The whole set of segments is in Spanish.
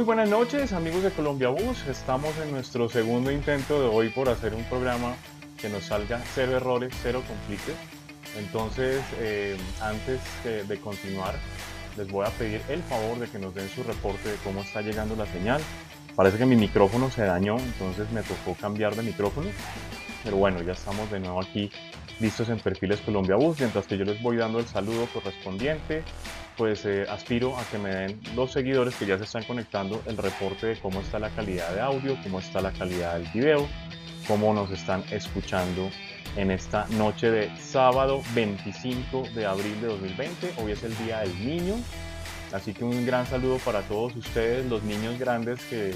Muy buenas noches amigos de Colombia Bus, estamos en nuestro segundo intento de hoy por hacer un programa que nos salga cero errores, cero conflictos. Entonces, eh, antes de continuar, les voy a pedir el favor de que nos den su reporte de cómo está llegando la señal. Parece que mi micrófono se dañó, entonces me tocó cambiar de micrófono. Pero bueno, ya estamos de nuevo aquí listos en Perfiles Colombia Bus. Mientras que yo les voy dando el saludo correspondiente, pues eh, aspiro a que me den los seguidores que ya se están conectando el reporte de cómo está la calidad de audio, cómo está la calidad del video, cómo nos están escuchando en esta noche de sábado 25 de abril de 2020. Hoy es el Día del Niño, así que un gran saludo para todos ustedes, los niños grandes que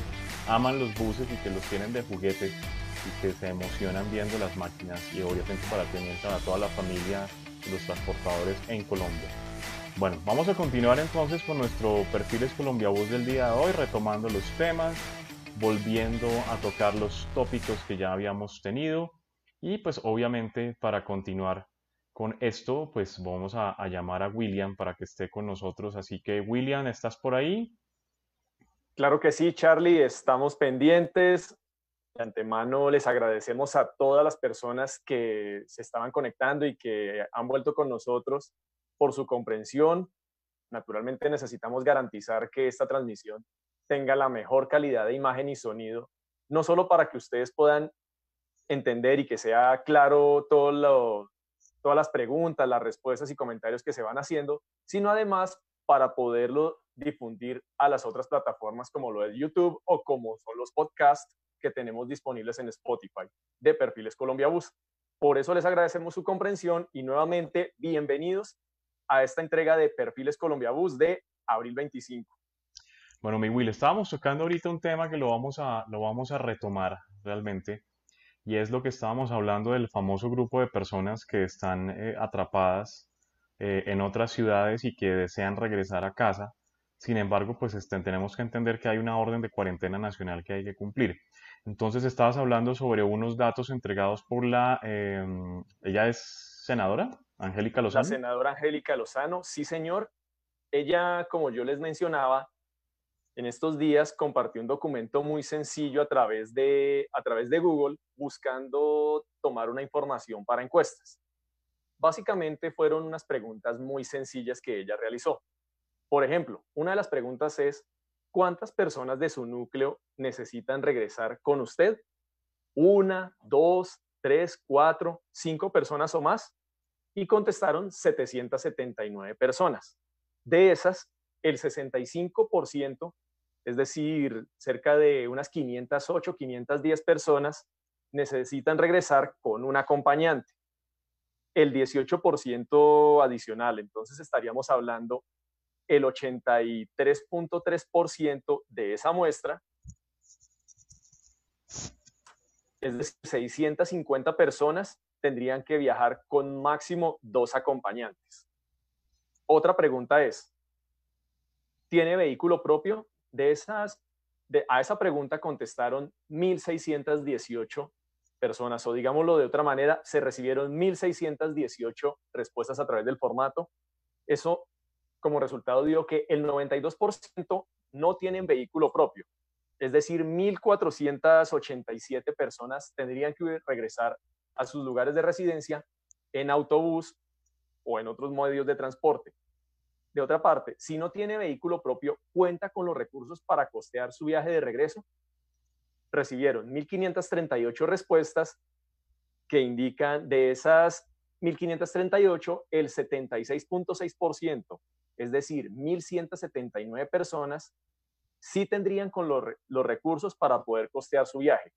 aman los buses y que los tienen de juguete y que se emocionan viendo las máquinas y obviamente para tener para toda la familia los transportadores en Colombia. Bueno, vamos a continuar entonces con nuestro Perfiles Colombia Bus del día de hoy, retomando los temas, volviendo a tocar los tópicos que ya habíamos tenido y pues obviamente para continuar con esto, pues vamos a, llamar a William para que esté con nosotros. Así que William, ¿estás por ahí? Claro que sí, Charlie, estamos pendientes. De antemano les agradecemos a todas las personas que se estaban conectando y que han vuelto con nosotros por su comprensión. Naturalmente necesitamos garantizar que esta transmisión tenga la mejor calidad de imagen y sonido, no solo para que ustedes puedan entender y que sea claro todo todas las preguntas, las respuestas y comentarios que se van haciendo, sino además para poderlo difundir a las otras plataformas como lo es YouTube o como son los podcasts que tenemos disponibles en Spotify de Perfiles Colombia Bus. Por eso les agradecemos su comprensión y nuevamente bienvenidos a esta entrega de Perfiles Colombia Bus de abril 25. Bueno, mi Will, estábamos tocando ahorita un tema que lo vamos a, lo vamos a retomar realmente y es lo que estábamos hablando del famoso grupo de personas que están eh, atrapadas eh, en otras ciudades y que desean regresar a casa. Sin embargo, pues este, tenemos que entender que hay una orden de cuarentena nacional que hay que cumplir. Entonces, estabas hablando sobre unos datos entregados por la... Em, ella es senadora, Angélica Lozano. La senadora Angélica Lozano, sí señor. Ella, como yo les mencionaba, en estos días compartió un documento muy sencillo a través de, a través de Google buscando tomar una información para encuestas. Básicamente fueron unas preguntas muy sencillas que ella realizó. Por ejemplo, una de las preguntas es, ¿cuántas personas de su núcleo necesitan regresar con usted? ¿Una, dos, tres, cuatro, cinco personas o más? Y contestaron 779 personas. De esas, el 65% es decir, cerca de unas 508, 510 personas necesitan regresar con un acompañante. El 18% adicional, entonces estaríamos hablando el 83.3% de esa muestra, es decir, 650 personas tendrían que viajar con máximo dos acompañantes. Otra pregunta es, ¿tiene vehículo propio? de esas, a esa pregunta contestaron 1.618 personas, o digámoslo de otra manera, se recibieron 1.618 respuestas a través del formato. Eso como resultado dio que el 92% no tienen vehículo propio. Es decir, 1.487 personas tendrían que regresar a sus lugares de residencia en autobús o en otros medios de transporte. De otra parte, si no tiene vehículo propio, cuenta con los recursos para costear su viaje de regreso. Recibieron 1.538 respuestas que indican de esas 1.538, el 76.6%, es decir, 1.179 personas, sí tendrían con los, los recursos para poder costear su viaje.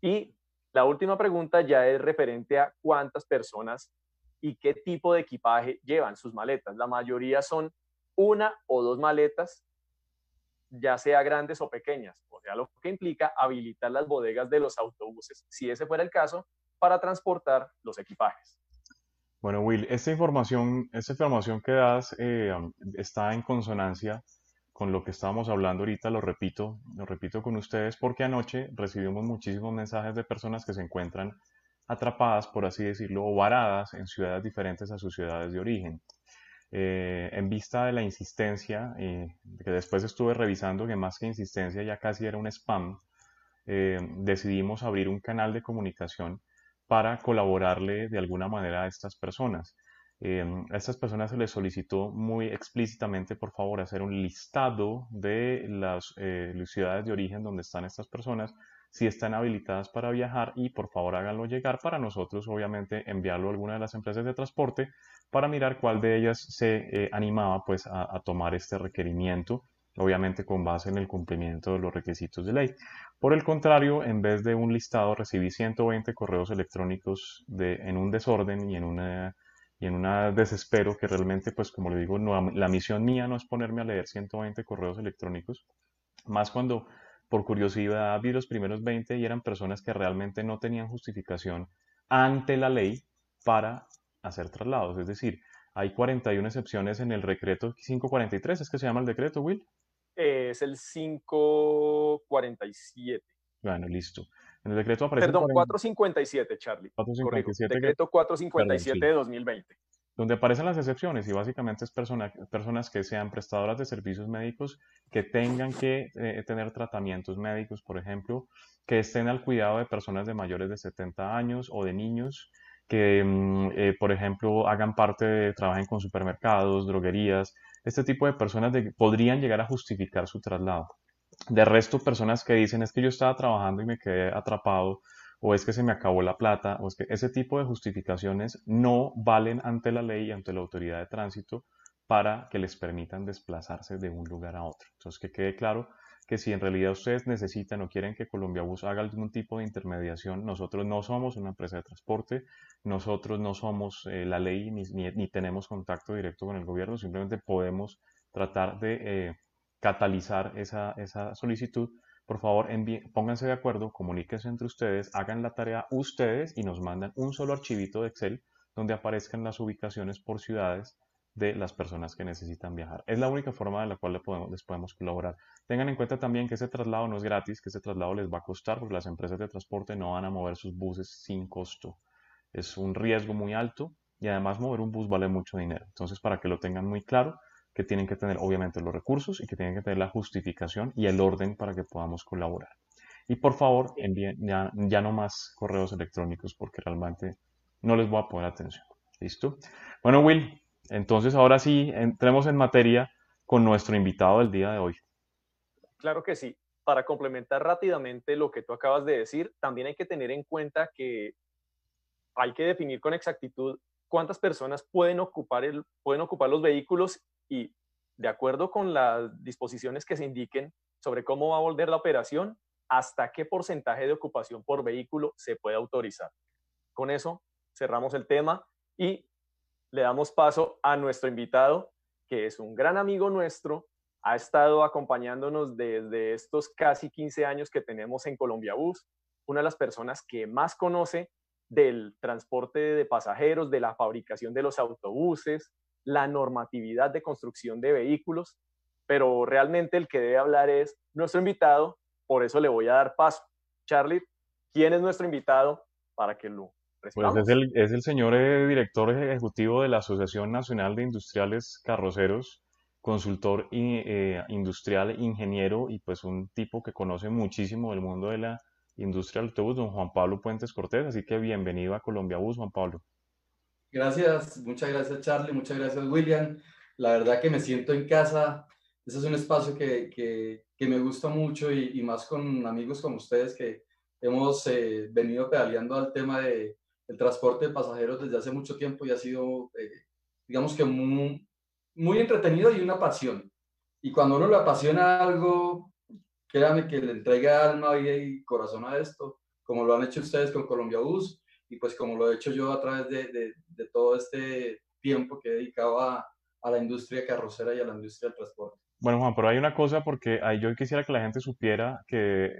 Y la última pregunta ya es referente a cuántas personas y qué tipo de equipaje llevan sus maletas. La mayoría son una o dos maletas, ya sea grandes o pequeñas, o sea, lo que implica habilitar las bodegas de los autobuses, si ese fuera el caso, para transportar los equipajes. Bueno, Will, esta información, esta información que das eh, está en consonancia con lo que estábamos hablando ahorita, lo repito, lo repito con ustedes, porque anoche recibimos muchísimos mensajes de personas que se encuentran atrapadas, por así decirlo, o varadas en ciudades diferentes a sus ciudades de origen. Eh, en vista de la insistencia eh, que después estuve revisando que más que insistencia ya casi era un spam, eh, decidimos abrir un canal de comunicación para colaborarle de alguna manera a estas personas. Eh, a estas personas se les solicitó muy explícitamente, por favor, hacer un listado de las eh, ciudades de origen donde están estas personas, si están habilitadas para viajar y por favor háganlo llegar para nosotros, obviamente, enviarlo a alguna de las empresas de transporte para mirar cuál de ellas se eh, animaba pues a, tomar este requerimiento obviamente con base en el cumplimiento de los requisitos de ley. Por el contrario, en vez de un listado, recibí 120 correos electrónicos de, en un desorden y en una y en un desespero que realmente, pues como le digo, no, la misión mía no es ponerme a leer 120 correos electrónicos, más cuando por curiosidad vi los primeros 20 y eran personas que realmente no tenían justificación ante la ley para hacer traslados. Es decir, hay 41 excepciones en el decreto 543, ¿es que se llama el decreto, Will? es el 547. Bueno, listo. En el decreto aparece. Perdón, 457, Charlie. 457. Decreto 457 de 2020. Donde aparecen las excepciones y básicamente es personas que sean prestadoras de servicios médicos que tengan que eh, tener tratamientos médicos, por ejemplo, que estén al cuidado de personas de mayores de 70 años o de niños, que, mm, eh, por ejemplo, hagan parte de, trabajen con supermercados, droguerías. Este tipo de personas podrían llegar a justificar su traslado. De resto, personas que dicen es que yo estaba trabajando y me quedé atrapado, o es que se me acabó la plata, o es que ese tipo de justificaciones no valen ante la ley y ante la autoridad de tránsito para que les permitan desplazarse de un lugar a otro. Entonces, que quede claro que si en realidad ustedes necesitan o quieren que Colombia Bus haga algún tipo de intermediación, nosotros no somos una empresa de transporte, nosotros no somos eh, la ley ni, ni, tenemos contacto directo con el gobierno, simplemente podemos tratar de eh, catalizar esa, esa solicitud, por favor pónganse de acuerdo, comuníquense entre ustedes, hagan la tarea ustedes y nos mandan un solo archivito de Excel donde aparezcan las ubicaciones por ciudades de las personas que necesitan viajar. Es la única forma de la cual podemos, les podemos colaborar. Tengan en cuenta también que ese traslado no es gratis, que ese traslado les va a costar porque las empresas de transporte no van a mover sus buses sin costo. Es un riesgo muy alto y además mover un bus vale mucho dinero. Entonces, para que lo tengan muy claro, que tienen que tener obviamente los recursos y que tienen que tener la justificación y el orden para que podamos colaborar. Y por favor, envíen ya, ya no más correos electrónicos porque realmente no les voy a poner atención. ¿Listo? Bueno, Will, entonces ahora sí, entremos en materia con nuestro invitado del día de hoy. Claro que sí. Para complementar rápidamente lo que tú acabas de decir, también hay que tener en cuenta que hay que definir con exactitud cuántas personas pueden ocupar, el, pueden ocupar los vehículos y de acuerdo con las disposiciones que se indiquen sobre cómo va a volver la operación, hasta qué porcentaje de ocupación por vehículo se puede autorizar. Con eso cerramos el tema y le damos paso a nuestro invitado, que es un gran amigo nuestro, ha estado acompañándonos desde estos casi 15 años que tenemos en Colombia Bus, una de las personas que más conoce del transporte de pasajeros, de la fabricación de los autobuses, la normatividad de construcción de vehículos, pero realmente el que debe hablar es nuestro invitado, por eso le voy a dar paso. Charlie, ¿quién es nuestro invitado para que lo pues es el, es el señor eh, director ejecutivo de la Asociación Nacional de Industriales Carroceros, consultor eh, industrial, ingeniero y pues un tipo que conoce muchísimo el mundo de la industria del autobús, don Juan Pablo Puentes Cortés. Así que bienvenido a Colombia Bus, Juan Pablo. Gracias, muchas gracias Charlie, muchas gracias William. La verdad que me siento en casa. Ese es un espacio que, que, me gusta mucho y, más con amigos como ustedes que hemos eh, venido pedaleando al tema de, del transporte de pasajeros desde hace mucho tiempo y ha sido, eh, digamos que muy, muy entretenido y una pasión. Y cuando uno le apasiona algo, créame que le entrega alma, vida y corazón a esto, como lo han hecho ustedes con Colombia Bus y pues como lo he hecho yo a través de, de, todo este tiempo que he dedicado a, la industria carrocera y a la industria del transporte. Bueno, Juan, pero hay una cosa porque yo quisiera que la gente supiera que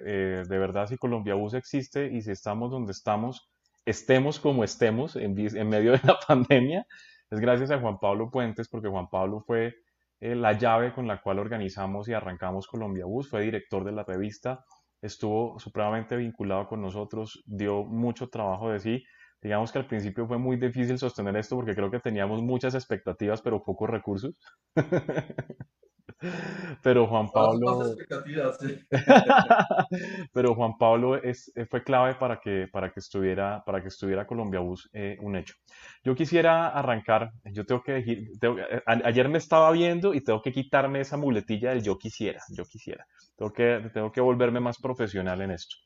eh, de verdad si Colombia Bus existe y si estamos donde estamos, estemos como estemos en, en medio de la pandemia, es gracias a Juan Pablo Puentes, porque Juan Pablo fue eh, la llave con la cual organizamos y arrancamos Colombia Bus, fue director de la revista, estuvo supremamente vinculado con nosotros, dio mucho trabajo de sí. Digamos que al principio fue muy difícil sostener esto porque creo que teníamos muchas expectativas pero pocos recursos. Pero Juan Pablo, pero Juan Pablo es, eh, fue clave para que, para que estuviera, para que estuviera Colombia Bus eh, un hecho. Yo quisiera arrancar, yo tengo que, decir, eh, ayer me estaba viendo y tengo que quitarme esa muletilla del yo quisiera, yo quisiera. Tengo que, tengo que volverme más profesional en esto.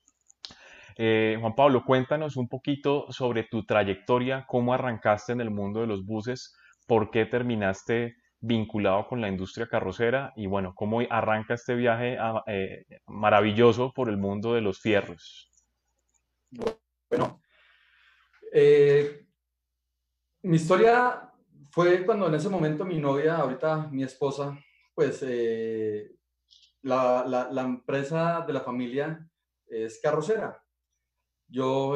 Juan Pablo, cuéntanos un poquito sobre tu trayectoria, cómo arrancaste en el mundo de los buses, por qué terminaste vinculado con la industria carrocera y bueno, cómo arranca este viaje ah, eh, maravilloso por el mundo de los fierros. Bueno, eh, mi historia fue cuando en ese momento mi novia, ahorita mi esposa, pues eh, la, la, empresa de la familia es carrocera. Yo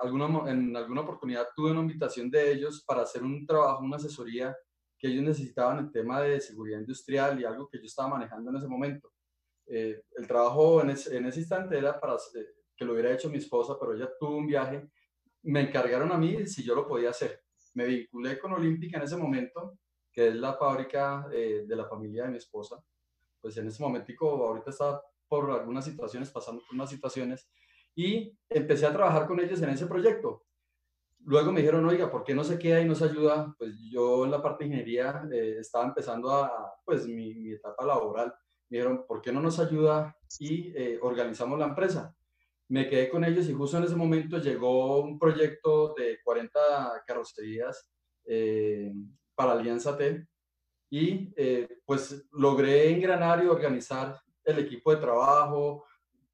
alguna, en alguna oportunidad tuve una invitación de ellos para hacer un trabajo, una asesoría que ellos necesitaban el tema de seguridad industrial y algo que yo estaba manejando en ese momento. Eh, el trabajo en, ese instante era para eh, que lo hubiera hecho mi esposa, pero ella tuvo un viaje. Me encargaron a mí si yo lo podía hacer. Me vinculé con Olímpica en ese momento, que es la fábrica eh, de la familia de mi esposa. Pues en ese momentico, ahorita estaba por algunas situaciones, pasando por unas situaciones, y empecé a trabajar con ellos en ese proyecto luego me dijeron, oiga, ¿por qué no se queda y nos ayuda? Pues yo en la parte de ingeniería eh, estaba empezando a, pues mi, etapa laboral. Me dijeron, ¿por qué no nos ayuda y eh, organizamos la empresa? Me quedé con ellos y justo en ese momento llegó un proyecto de 40 carrocerías eh, para Alianza T y pues logré engranar y organizar el equipo de trabajo,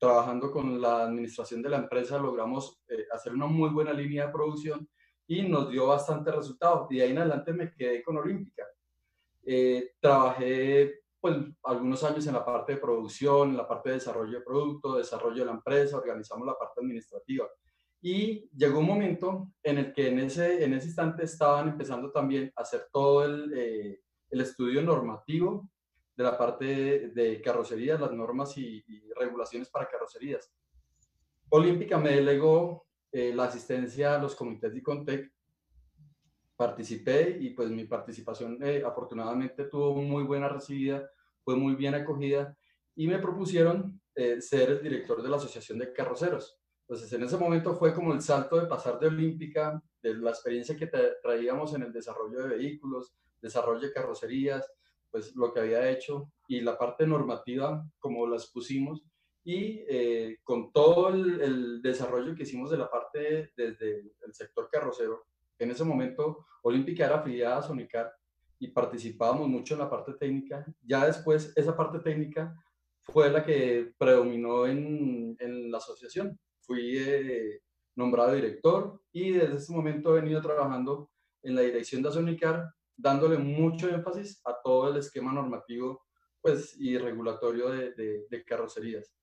trabajando con la administración de la empresa, logramos eh, hacer una muy buena línea de producción y nos dio bastante resultados. Y de ahí en adelante me quedé con Olímpica. Eh, trabajé pues, algunos años en la parte de producción, en la parte de desarrollo de producto, desarrollo de la empresa, organizamos la parte administrativa. Y llegó un momento en el que en ese, en ese instante estaban empezando también a hacer todo el, eh, el estudio normativo de la parte de carrocerías, las normas y, regulaciones para carrocerías. Olímpica me delegó eh, la asistencia a los comités de Contec, participé y pues mi participación eh, afortunadamente tuvo muy buena recibida, fue muy bien acogida y me propusieron eh, ser el director de la Asociación de Carroceros. Entonces en ese momento fue como el salto de pasar de Olímpica, de la experiencia que traíamos en el desarrollo de vehículos, desarrollo de carrocerías, pues lo que había hecho y la parte normativa como las pusimos y eh, con todo el, desarrollo que hicimos de la parte desde el sector carrocero, en ese momento Olímpica era afiliada a Sonicar y participábamos mucho en la parte técnica. Ya después esa parte técnica fue la que predominó en, en la asociación. Fui eh, nombrado director y desde ese momento he venido trabajando en la dirección de Sonicar dándole mucho énfasis a todo el esquema normativo pues, y regulatorio de, de, carrocerías.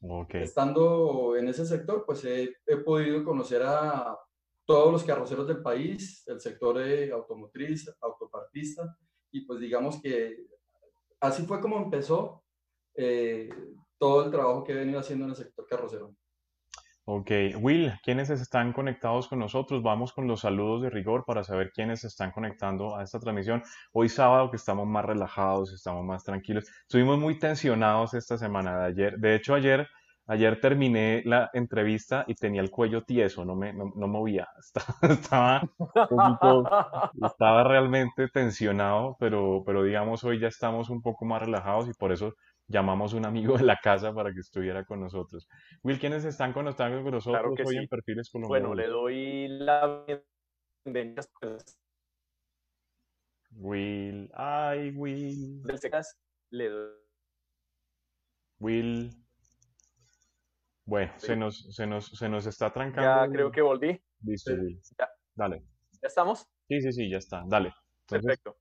Okay. Estando en ese sector, pues he, he, podido conocer a todos los carroceros del país, el sector automotriz, autopartista, y pues digamos que así fue como empezó eh, todo el trabajo que he venido haciendo en el sector carrocero. Ok, Will, ¿quiénes están conectados con nosotros? Vamos con los saludos de rigor para saber quiénes están conectando a esta transmisión. Hoy sábado que estamos más relajados, estamos más tranquilos. Estuvimos muy tensionados esta semana de ayer. De hecho, ayer, ayer terminé la entrevista y tenía el cuello tieso, no me no, movía. Estaba, estaba realmente tensionado, pero, pero digamos hoy ya estamos un poco más relajados y por eso llamamos un amigo de la casa para que estuviera con nosotros. Will, ¿quiénes están con nosotros claro hoy en Perfiles Colombianos? Bueno, le doy la bienvenida. Will, ay, Will. Del Secas, le doy. Will. Bueno, se, nos, se, nos, se nos está trancando. Ya creo que volví. Listo, Will. Ya. Dale. ¿Ya estamos? Sí, sí, sí, ya está. Dale. Perfecto.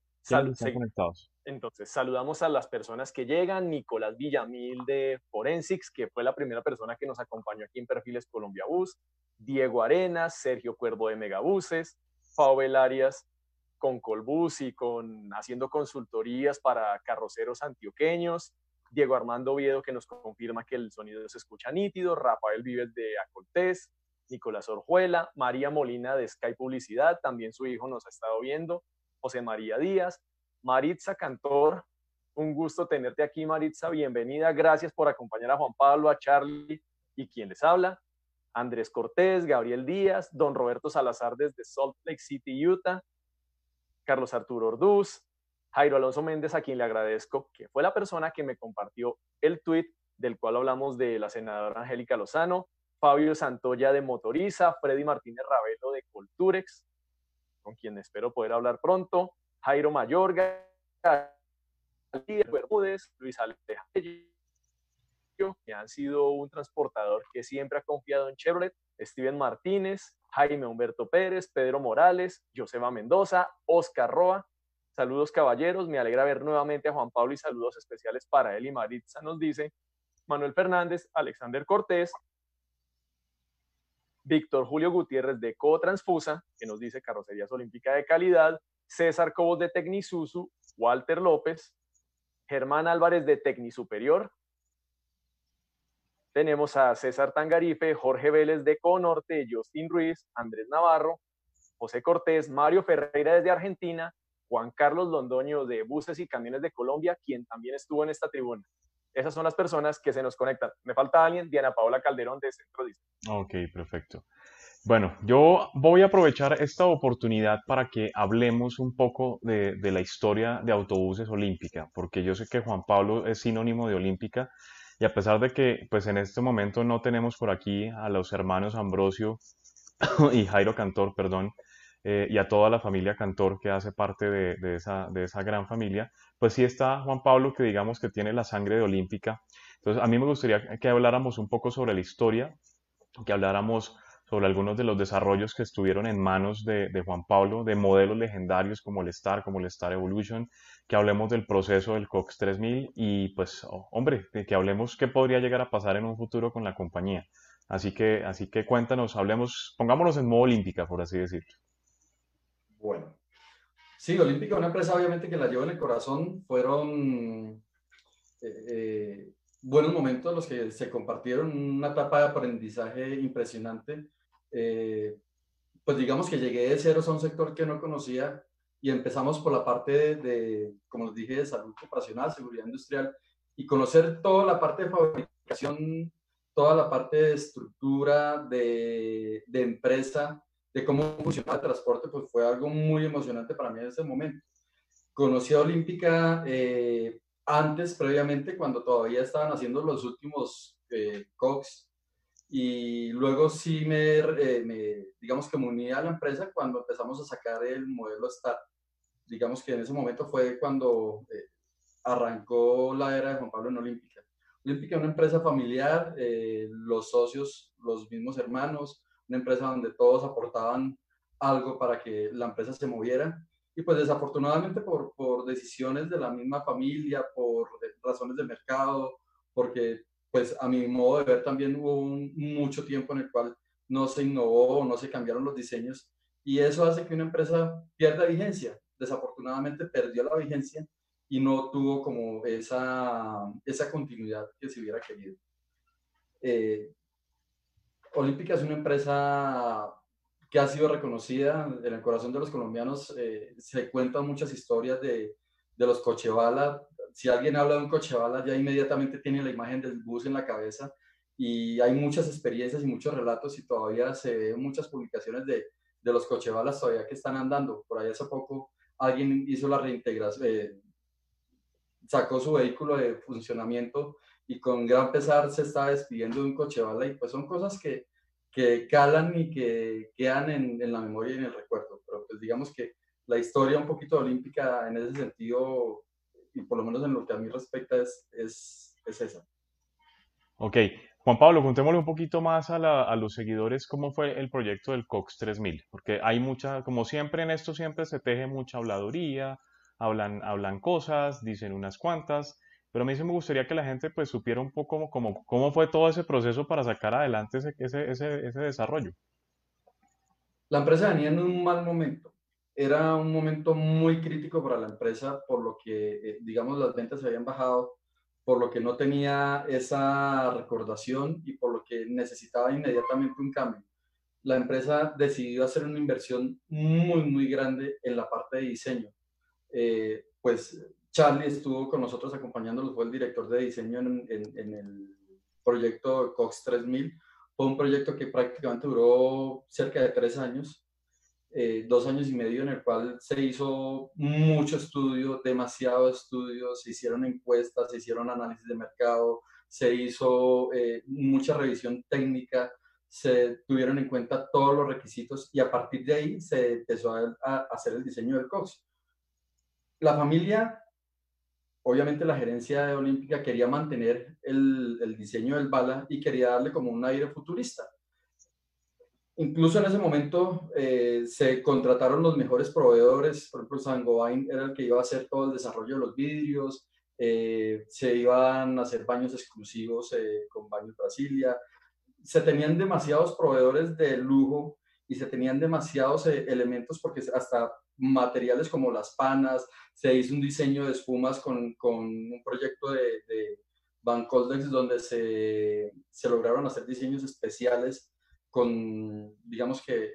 conectados? Entonces, saludamos a las personas que llegan. Nicolás Villamil de Forensics, que fue la primera persona que nos acompañó aquí en Perfiles Colombia Bus. Diego Arenas, Sergio Cuervo de Megabuses, Pavel Arias con Colbus y con haciendo consultorías para carroceros antioqueños. Diego Armando Oviedo, que nos confirma que el sonido se escucha nítido. Rafael Vives de Acoltés. Nicolás Orjuela. María Molina de Sky Publicidad, también su hijo nos ha estado viendo. José María Díaz, Maritza Cantor Un gusto tenerte aquí, Maritza. Bienvenida. Gracias por acompañar a Juan Pablo, a Charlie y quien les habla. Andrés Cortés, Gabriel Díaz, don Roberto Salazar desde Salt Lake City, Utah, Carlos Arturo Orduz, Jairo Alonso Méndez, a quien le agradezco, que fue la persona que me compartió el tweet del cual hablamos de la senadora Angélica Lozano, Fabio Santoya de Motoriza, Freddy Martínez Ravelo de Colturex, con quien espero poder hablar pronto, Jairo Mayorga, Bermúdez, Luis Alejandro, que han sido un transportador que siempre ha confiado en Chevrolet, Steven Martínez, Jaime Humberto Pérez, Pedro Morales, Joseba Mendoza, Oscar Roa. Saludos caballeros, me alegra ver nuevamente a Juan Pablo y saludos especiales para él y Maritza nos dice Manuel Fernández, Alexander Cortés, Víctor Julio Gutiérrez de Transfusa, que nos dice Carrocerías Olímpica de Calidad, César Cobos de Tecnisusu, Walter López, Germán Álvarez de Tecnisuperior, tenemos a César Tangarife, Jorge Vélez de Conorte, Justin Ruiz, Andrés Navarro, José Cortés, Mario Ferreira desde Argentina, Juan Carlos Londoño de Buses y Camiones de Colombia, quien también estuvo en esta tribuna. Esas son las personas que se nos conectan. Me falta alguien, Diana Paola Calderón de Centro Disney. Ok, perfecto. Bueno, yo voy a aprovechar esta oportunidad para que hablemos un poco de, de la historia de autobuses olímpica, porque yo sé que Juan Pablo es sinónimo de olímpica y a pesar de que pues en este momento no tenemos por aquí a los hermanos Ambrosio y Jairo Cantor, perdón, eh, y a toda la familia Cantor que hace parte de, esa, de esa gran familia, pues sí está Juan Pablo que digamos que tiene la sangre de olímpica. Entonces a mí me gustaría que habláramos un poco sobre la historia, que habláramos sobre algunos de los desarrollos que estuvieron en manos de, Juan Pablo, de modelos legendarios como el Star, como el Star Evolution, que hablemos del proceso del Cox 3000 y pues, hombre, que, hablemos qué podría llegar a pasar en un futuro con la compañía. Así que, así que cuéntanos, hablemos, pongámonos en modo olímpica, por así decirlo. Bueno, sí, Olímpica, una empresa obviamente que la llevo en el corazón, fueron eh, eh, buenos momentos los que se compartieron, una etapa de aprendizaje impresionante eh, pues digamos que llegué de ceros a un sector que no conocía y empezamos por la parte de, como les dije, de salud operacional, seguridad industrial y conocer toda la parte de fabricación, toda la parte de estructura, de, de empresa, de cómo funcionaba el transporte, pues fue algo muy emocionante para mí en ese momento. Conocí a Olímpica eh, antes, previamente, cuando todavía estaban haciendo los últimos eh, COX y luego sí eh, me, digamos que me uní a la empresa cuando empezamos a sacar el modelo STAR. Digamos que en ese momento fue cuando eh, arrancó la era de Juan Pablo en Olímpica. Olímpica es una empresa familiar, eh, los socios, los mismos hermanos, una empresa donde todos aportaban algo para que la empresa se moviera. Y pues desafortunadamente por, por decisiones de la misma familia, por razones de mercado, porque pues a mi modo de ver también hubo mucho tiempo en el cual no se innovó, no se cambiaron los diseños y eso hace que una empresa pierda vigencia. Desafortunadamente perdió la vigencia y no tuvo como esa, esa continuidad que se hubiera querido. Eh, Olímpica es una empresa que ha sido reconocida en el corazón de los colombianos. Eh, se cuentan muchas historias de, de los Cochebala, si alguien habla de un coche bala, ya inmediatamente tiene la imagen del bus en la cabeza y hay muchas experiencias y muchos relatos y todavía se ven muchas publicaciones de, de los cochebalas todavía que están andando. Por ahí hace poco alguien hizo la reintegración, eh, sacó su vehículo de funcionamiento y con gran pesar se está despidiendo de un coche bala y pues son cosas que, que calan y que quedan en, en, la memoria y en el recuerdo. Pero pues digamos que la historia un poquito olímpica en ese sentido y por lo menos en lo que a mí respecta es, es, es esa. Ok, Juan Pablo, contémosle un poquito más a, la, a, los seguidores cómo fue el proyecto del COX 3000, porque hay mucha, como siempre en esto siempre se teje mucha habladuría, hablan, hablan cosas, dicen unas cuantas, pero a mí sí me gustaría que la gente pues supiera un poco cómo, cómo fue todo ese proceso para sacar adelante ese, ese, ese, ese desarrollo. La empresa venía en un mal momento era un momento muy crítico para la empresa, por lo que, eh, digamos, las ventas se habían bajado, por lo que no tenía esa recordación y por lo que necesitaba inmediatamente un cambio. La empresa decidió hacer una inversión muy, muy grande en la parte de diseño. Eh, pues Charlie estuvo con nosotros acompañándolos, fue el director de diseño en, en el proyecto Cox 3000. Fue un proyecto que prácticamente duró cerca de tres años eh, dos años y medio en el cual se hizo mucho estudio, demasiado estudio, se hicieron encuestas, se hicieron análisis de mercado, se hizo eh, mucha revisión técnica, se tuvieron en cuenta todos los requisitos y a partir de ahí se empezó a, hacer el diseño del COX. La familia, obviamente la gerencia olímpica quería mantener el diseño del bala y quería darle como un aire futurista Incluso en ese momento eh, se contrataron los mejores proveedores, por ejemplo, Sangobain era el que iba a hacer todo el desarrollo de los vidrios, eh, se iban a hacer baños exclusivos eh, con Baños Brasilia, se tenían demasiados proveedores de lujo y se tenían demasiados elementos porque hasta materiales como las panas, se hizo un diseño de espumas con, con un proyecto de, de Van Coldex donde se, se lograron hacer diseños especiales con, digamos que,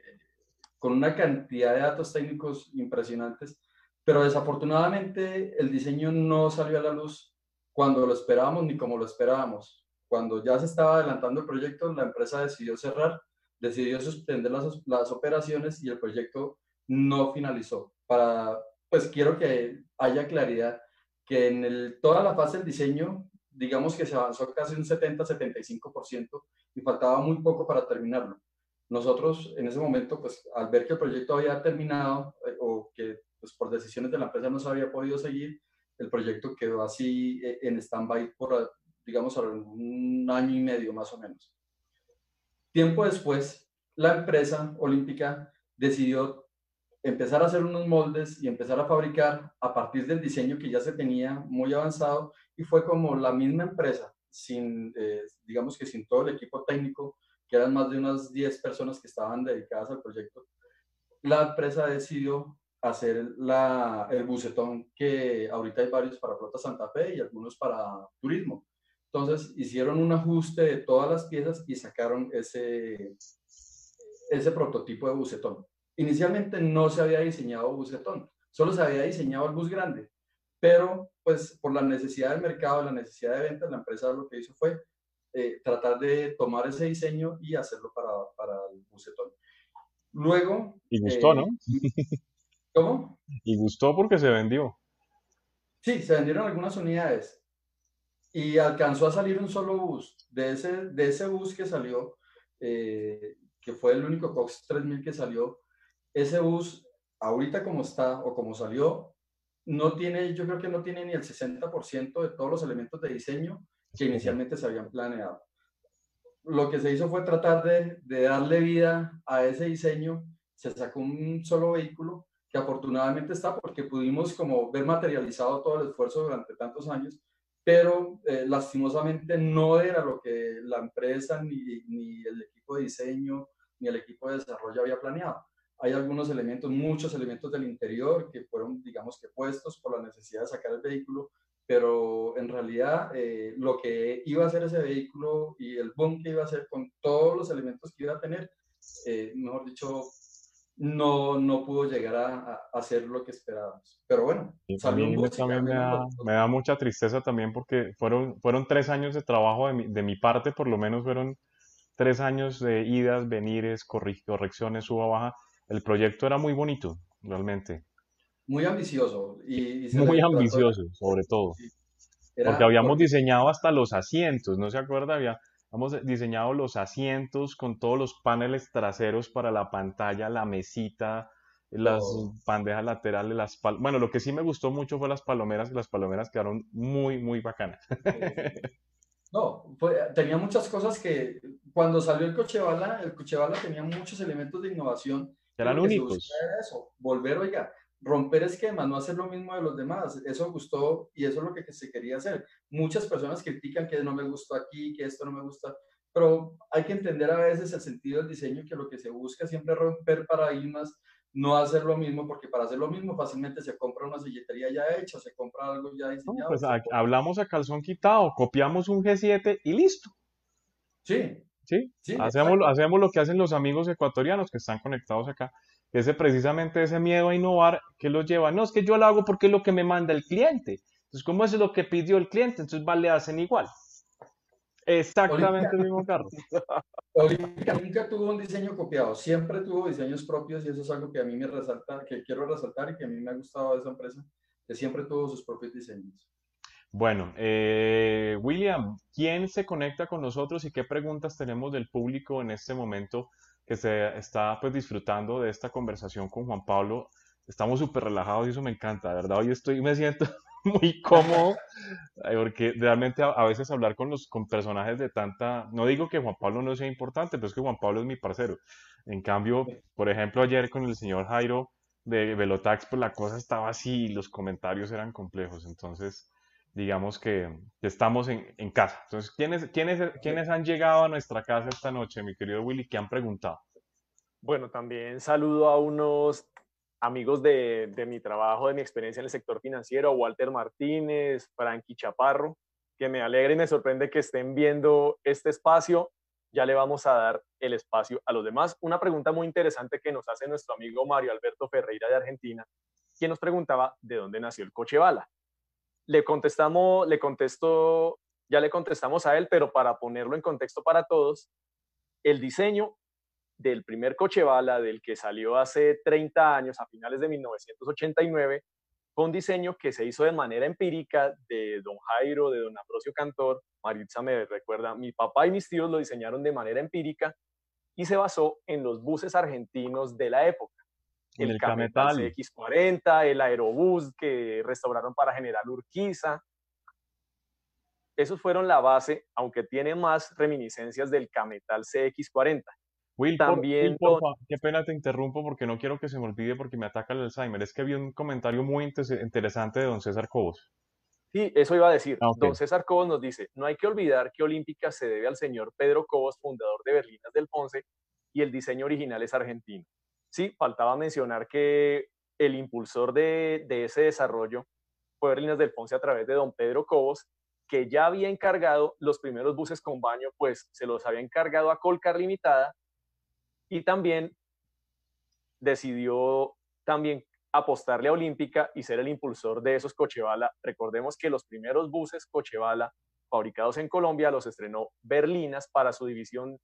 con una cantidad de datos técnicos impresionantes, pero desafortunadamente el diseño no salió a la luz cuando lo esperábamos ni como lo esperábamos. Cuando ya se estaba adelantando el proyecto, la empresa decidió cerrar, decidió suspender las, las operaciones y el proyecto no finalizó. Para, pues quiero que haya claridad que en el, toda la fase del diseño digamos que se avanzó casi un 70-75% y faltaba muy poco para terminarlo. Nosotros en ese momento, pues al ver que el proyecto había terminado eh, o que pues, por decisiones de la empresa no se había podido seguir, el proyecto quedó así eh, en stand-by por, digamos, un año y medio más o menos. Tiempo después, la empresa olímpica decidió empezar a hacer unos moldes y empezar a fabricar a partir del diseño que ya se tenía muy avanzado y fue como la misma empresa, sin, eh, digamos que sin todo el equipo técnico, que eran más de unas 10 personas que estaban dedicadas al proyecto, la empresa decidió hacer la, el bucetón que ahorita hay varios para Flota Santa Fe y algunos para turismo. Entonces hicieron un ajuste de todas las piezas y sacaron ese, ese prototipo de bucetón. Inicialmente no se había diseñado bucetón, solo se había diseñado el bus grande, pero pues por la necesidad del mercado, la necesidad de venta, la empresa lo que hizo fue eh, tratar de tomar ese diseño y hacerlo para, para el bucetón. Luego... Y gustó, ¿no? Eh, ¿Cómo? Y gustó porque se vendió. Sí, se vendieron algunas unidades y alcanzó a salir un solo bus. De ese, de ese bus que salió, eh, que fue el único Cox 3000 que salió, ese bus, ahorita como está o como salió, no tiene, yo creo que no tiene ni el 60% de todos los elementos de diseño que inicialmente se habían planeado. Lo que se hizo fue tratar de, de darle vida a ese diseño. Se sacó un solo vehículo que afortunadamente está porque pudimos como ver materializado todo el esfuerzo durante tantos años, pero eh, lastimosamente no era lo que la empresa, ni, ni el equipo de diseño, ni el equipo de desarrollo había planeado. Hay algunos elementos, muchos elementos del interior que fueron, digamos que puestos por la necesidad de sacar el vehículo, pero en realidad eh, lo que iba a hacer ese vehículo y el boom que iba a hacer con todos los elementos que iba a tener, eh, mejor dicho, no, no pudo llegar a, hacer lo que esperábamos. Pero bueno, también me, da, me, da, mucha tristeza también porque fueron, fueron tres años de trabajo de mi, de mi parte, por lo menos fueron tres años de idas, venires, correcciones, suba, baja, el proyecto era muy bonito, realmente. Muy ambicioso. Y, muy ambicioso, sobre todo. porque habíamos diseñado hasta los asientos, ¿no se acuerda? Habíamos diseñado los asientos con todos los paneles traseros para la pantalla, la mesita, las bandejas laterales, las bueno, lo que sí me gustó mucho fue las palomeras, y las palomeras quedaron muy, muy bacanas. No, tenía muchas cosas que cuando salió el coche bala, el coche bala tenía muchos elementos de innovación eran únicos. Eso, volver, oiga, romper esquemas, no hacer lo mismo de los demás. Eso gustó y eso es lo que se quería hacer. Muchas personas critican que no me gustó aquí, que esto no me gusta, pero hay que entender a veces el sentido del diseño, que lo que se busca siempre es romper paradigmas, no hacer lo mismo, porque para hacer lo mismo fácilmente se compra una silletería ya hecha, se compra algo ya diseñado. pues hablamos a calzón quitado, copiamos un G7 y listo. Sí, ¿sí? hacemos, hacemos lo que hacen los amigos ecuatorianos que están conectados acá. ese precisamente ese miedo a innovar que lo lleva, no, es que yo lo hago porque es lo que me manda el cliente. Entonces, ¿cómo es lo que pidió el cliente? Entonces, vale, le hacen igual. Exactamente el mismo carro. nunca tuvo un diseño copiado, siempre tuvo diseños propios y eso es algo que a mí me resalta, que quiero resaltar y que a mí me ha gustado de esa empresa, que siempre tuvo sus propios diseños. Bueno, eh, William, ¿quién se conecta con nosotros y qué preguntas tenemos del público en este momento que se está pues disfrutando de esta conversación con Juan Pablo? Estamos súper relajados y eso me encanta, ¿verdad? Hoy estoy, me siento muy cómodo eh, porque realmente a, veces hablar con los con personajes de tanta, no digo que Juan Pablo no sea importante, pero es que Juan Pablo es mi parcero. En cambio, por ejemplo, ayer con el señor Jairo de Velotax, pues la cosa estaba así y los comentarios eran complejos, entonces digamos que, estamos en, en, casa. Entonces, ¿quiénes, quiénes, ¿quiénes han llegado a nuestra casa esta noche, mi querido Willy? ¿Qué han preguntado? Bueno, también saludo a unos amigos de, de, mi trabajo, de mi experiencia en el sector financiero, Walter Martínez, Frankie Chaparro, que me alegra y me sorprende que estén viendo este espacio. Ya le vamos a dar el espacio a los demás. Una pregunta muy interesante que nos hace nuestro amigo Mario Alberto Ferreira de Argentina, quien nos preguntaba de dónde nació el coche bala le contestamos, le contestó, ya le contestamos a él, pero para ponerlo en contexto para todos, el diseño del primer coche bala, del que salió hace 30 años, a finales de 1989, fue un diseño que se hizo de manera empírica de don Jairo, de don Ambrosio Cantor, Maritza me recuerda, mi papá y mis tíos lo diseñaron de manera empírica y se basó en los buses argentinos de la época el, el Cametal CX40, el Aerobús que restauraron para General Urquiza. Esos fueron la base, aunque tiene más reminiscencias del Cametal CX40. Will, también qué pena te interrumpo porque no quiero que se me olvide porque me ataca el Alzheimer. Es que vi un comentario muy interesante de don César Cobos. Sí, eso iba a decir. Ah, don César Cobos nos dice, no hay que olvidar que Olímpica se debe al señor Pedro Cobos, fundador de Berlinas del Ponce, y el diseño original es argentino. Sí, faltaba mencionar que el impulsor de, ese desarrollo fue Berlinas del Ponce a través de don Pedro Cobos, que ya había encargado los primeros buses con baño, pues se los había encargado a Colcar Limitada y también decidió también apostarle a Olímpica y ser el impulsor de esos Cochebala. Recordemos que los primeros buses Cochebala fabricados en Colombia los estrenó Berlinas para su división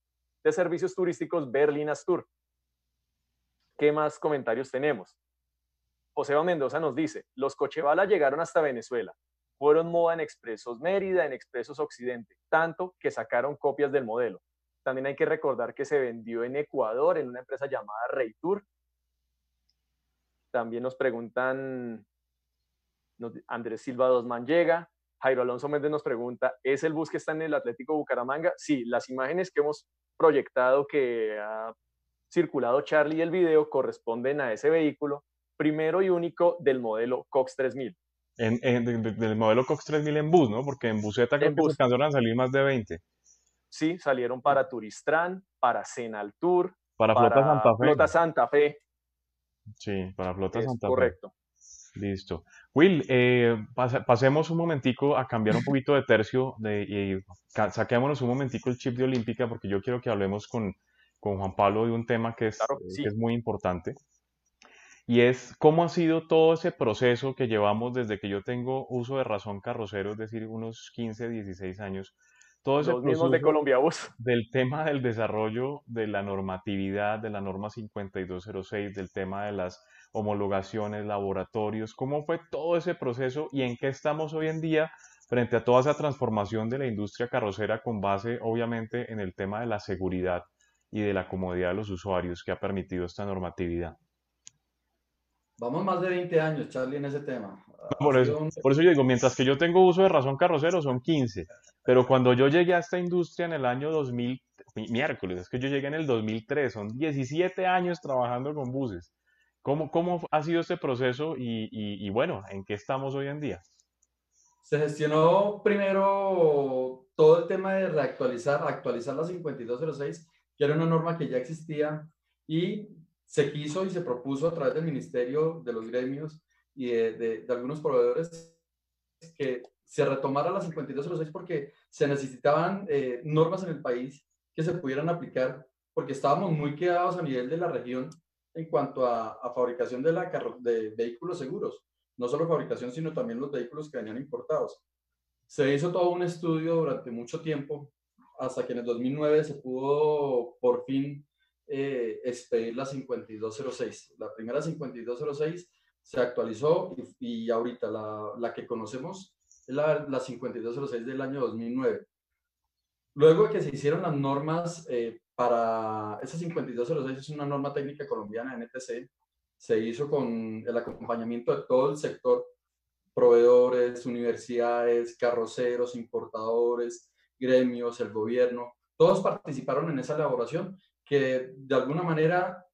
de servicios turísticos Berlinas Tour. ¿Qué más comentarios tenemos? Joseba Mendoza nos dice, los Cochebala llegaron hasta Venezuela, fueron moda en Expresos Mérida, en Expresos Occidente, tanto que sacaron copias del modelo. También hay que recordar que se vendió en Ecuador en una empresa llamada Tour. También nos preguntan, Andrés Silva Dosman llega, Jairo Alonso Méndez nos pregunta, ¿es el bus que está en el Atlético Bucaramanga? Sí, las imágenes que hemos proyectado que ha circulado Charlie y el video corresponden a ese vehículo, primero y único del modelo Cox 3000. En, del modelo Cox 3000 en bus, ¿no? Porque en buseta creo que alcanzaron a salir más de 20. Sí, salieron para Turistran, para Tour, para, para Flota Santa Fe. Flota Santa Fe. Sí, para Flota Santa Fe. Correcto. Listo. Will, eh, pasemos un momentico a cambiar un poquito de tercio de, y saquémonos un momentico el chip de Olímpica porque yo quiero que hablemos con, con Juan Pablo de un tema que es, es muy importante. Y es cómo ha sido todo ese proceso que llevamos desde que yo tengo uso de razón carrocero, es decir, unos 15, 16 años. Todo ese Los mismos de Colombia Bus. Del tema del desarrollo de la normatividad, de la norma 5206, del tema de las homologaciones, laboratorios, cómo fue todo ese proceso y en qué estamos hoy en día frente a toda esa transformación de la industria carrocera con base obviamente en el tema de la seguridad y de la comodidad de los usuarios que ha permitido esta normatividad. Vamos más de 20 años, Charlie, en ese tema. Por eso, por eso yo digo, mientras que yo tengo uso de razón carrocero son 15, pero cuando yo llegué a esta industria en el año 2000, miércoles, es que yo llegué en el 2003, son 17 años trabajando con buses. ¿Cómo, cómo ha sido este proceso y, y, y bueno, en qué estamos hoy en día? Se gestionó primero todo el tema de reactualizar, actualizar la 5206 que era una norma que ya existía y se quiso y se propuso a través del Ministerio, de los gremios y de, de, algunos proveedores que se retomara la 5206 porque se necesitaban eh, normas en el país que se pudieran aplicar porque estábamos muy quedados a nivel de la región en cuanto a, fabricación de, la de vehículos seguros. No solo fabricación, sino también los vehículos que venían importados. Se hizo todo un estudio durante mucho tiempo, hasta que en el 2009 se pudo por fin eh, expedir la 5206. La primera 5206 se actualizó y, ahorita la, la, que conocemos es la, la 5206 del año 2009. Luego de que se hicieron las normas eh, para, esa 5206 es una norma técnica colombiana, NTC, se hizo con el acompañamiento de todo el sector, proveedores, universidades, carroceros, importadores, gremios, el gobierno, todos participaron en esa elaboración que de alguna manera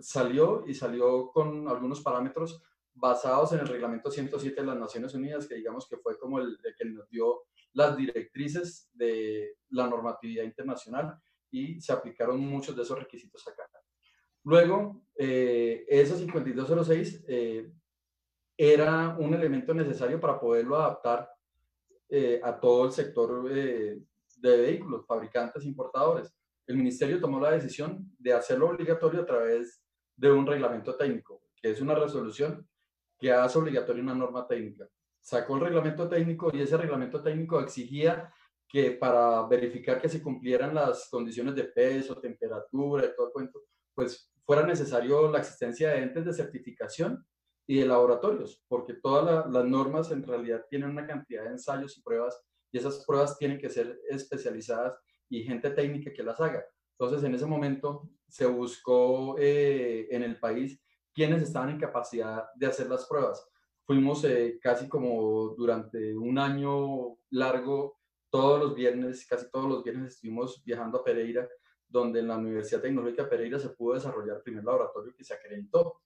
salió y salió con algunos parámetros basados en el reglamento 107 de las Naciones Unidas, que digamos que fue como el, el que nos dio las directrices de la normatividad internacional y se aplicaron muchos de esos requisitos acá. Luego, eh, esa 5206 eh, era un elemento necesario para poderlo adaptar eh, a todo el sector eh, de vehículos, fabricantes, importadores. El ministerio tomó la decisión de hacerlo obligatorio a través de un reglamento técnico, que es una resolución que hace obligatoria una norma técnica. Sacó el reglamento técnico y ese reglamento técnico exigía que para verificar que se cumplieran las condiciones de peso, temperatura todo el cuento, pues fuera necesario la existencia de entes de certificación y de laboratorios, porque todas las normas en realidad tienen una cantidad de ensayos y pruebas y esas pruebas tienen que ser especializadas y gente técnica que las haga. Entonces, en ese momento se buscó eh, en el país quienes estaban en capacidad de hacer las pruebas. Fuimos eh, casi como durante un año largo todos los viernes, casi todos los viernes estuvimos viajando a Pereira, donde en la Universidad Tecnológica Pereira se pudo desarrollar el primer laboratorio que se acreditó.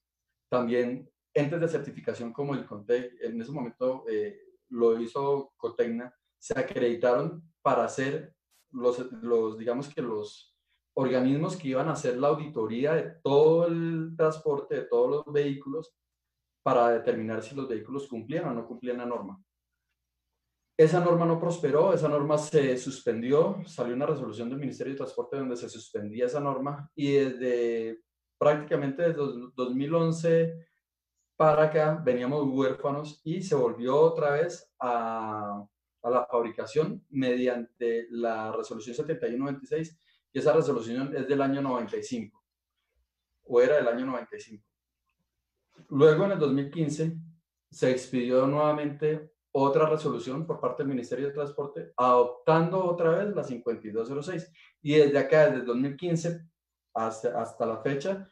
También entes de certificación como el CONTEC, en ese momento eh, lo hizo Cotecna, se acreditaron para hacer los, los, digamos que los organismos que iban a hacer la auditoría de todo el transporte, de todos los vehículos, para determinar si los vehículos cumplían o no cumplían la norma. Esa norma no prosperó, esa norma se suspendió, salió una resolución del Ministerio de Transporte donde se suspendía esa norma y desde prácticamente desde 2011 para acá veníamos huérfanos y se volvió otra vez a, la fabricación mediante la resolución 7196 y esa resolución es del año 95 o era del año 95. Luego en el 2015 se expidió nuevamente otra resolución por parte del Ministerio de Transporte, adoptando otra vez la 5206. Y desde acá, desde el 2015 hasta, hasta la fecha,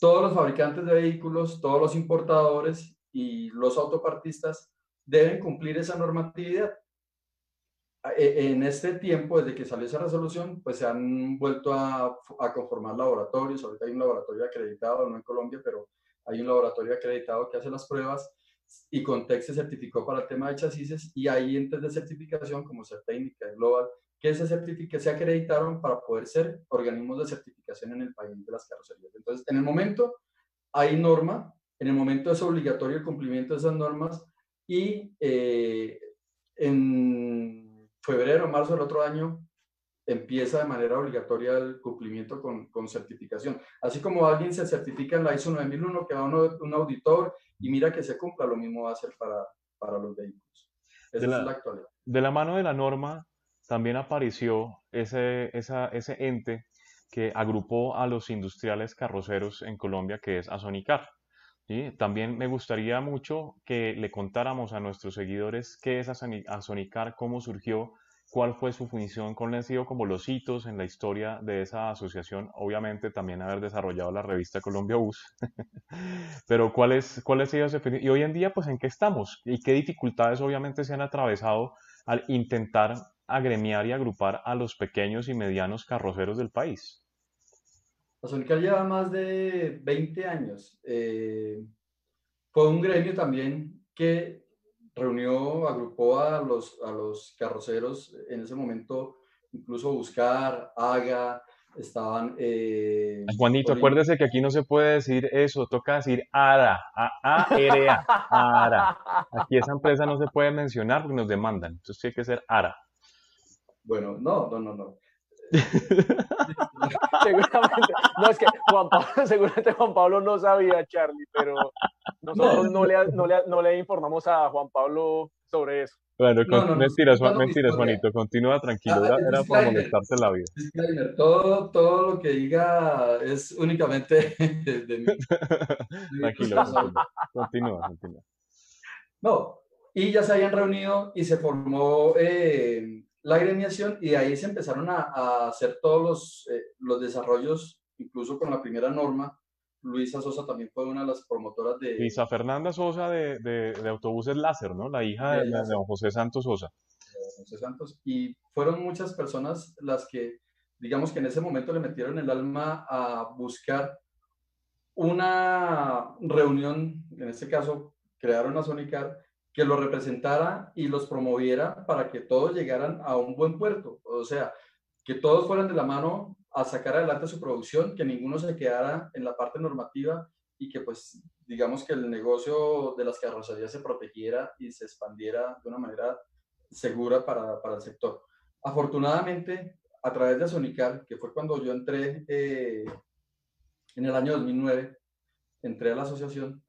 todos los fabricantes de vehículos, todos los importadores y los autopartistas deben cumplir esa normatividad. E, en este tiempo, desde que salió esa resolución, pues se han vuelto a, conformar laboratorios. Ahorita hay un laboratorio acreditado, no en Colombia, pero hay un laboratorio acreditado que hace las pruebas y Context se certificó para el tema de chasis y hay entes de certificación como Certécnica Global que se, se acreditaron para poder ser organismos de certificación en el país de las carrocerías. Entonces, en el momento hay norma, en el momento es obligatorio el cumplimiento de esas normas y eh, en febrero o marzo del otro año empieza de manera obligatoria el cumplimiento con, con, certificación. Así como alguien se certifica en la ISO 9001 que va a un auditor y mira que se cumpla, lo mismo va a ser para, para los vehículos. Esa la, es la actualidad. De la mano de la norma también apareció ese, esa, ese ente que agrupó a los industriales carroceros en Colombia, que es Azonicar. ¿sí? También me gustaría mucho que le contáramos a nuestros seguidores qué es Azonicar, cómo surgió cuál fue su función, cuáles han sido como los hitos en la historia de esa asociación, obviamente también haber desarrollado la revista Colombia Bus, pero cuál es, cuál es y hoy en día pues en qué estamos y qué dificultades obviamente se han atravesado al intentar agremiar y agrupar a los pequeños y medianos carroceros del país. La Sónica lleva más de 20 años. Eh, fue un gremio también que reunió, agrupó a los, a los carroceros en ese momento, incluso Buscar, Haga, estaban... Eh, Juanito, acuérdese que aquí no se puede decir eso, toca decir ARA, A-A-R-A, ARA. Aquí esa empresa no se puede mencionar porque nos demandan, entonces tiene que ser ARA. Bueno, no, no, no, no. seguramente, no es que Juan Pablo, seguramente Juan Pablo no sabía, Charlie, pero nosotros no le, no le, no le informamos a Juan Pablo sobre eso. Bueno, mentiras, mentiras, Juanito, continúa tranquilo, ah, era, era por molestarte la vida. todo, todo lo que diga es únicamente de mí. tranquilo, continúa, continúa. No, y ya se habían reunido y se formó eh, la agremiación y de ahí se empezaron a, a hacer todos los, eh, los desarrollos, incluso con la primera norma, Luisa Sosa también fue una de las promotoras de... Luisa Fernanda Sosa de, de, Autobuses Láser, ¿no? La hija de, don José Santos Sosa. José Santos. Y fueron muchas personas las que, digamos que en ese momento le metieron el alma a buscar una reunión, en este caso crearon a Sonicar, que lo representara y los promoviera para que todos llegaran a un buen puerto. O sea, que todos fueran de la mano a sacar adelante su producción, que ninguno se quedara en la parte normativa y que pues digamos que el negocio de las carrocerías se protegiera y se expandiera de una manera segura para, para el sector. Afortunadamente, a través de Sonical, que fue cuando yo entré eh, en el año 2009, entré a la asociación,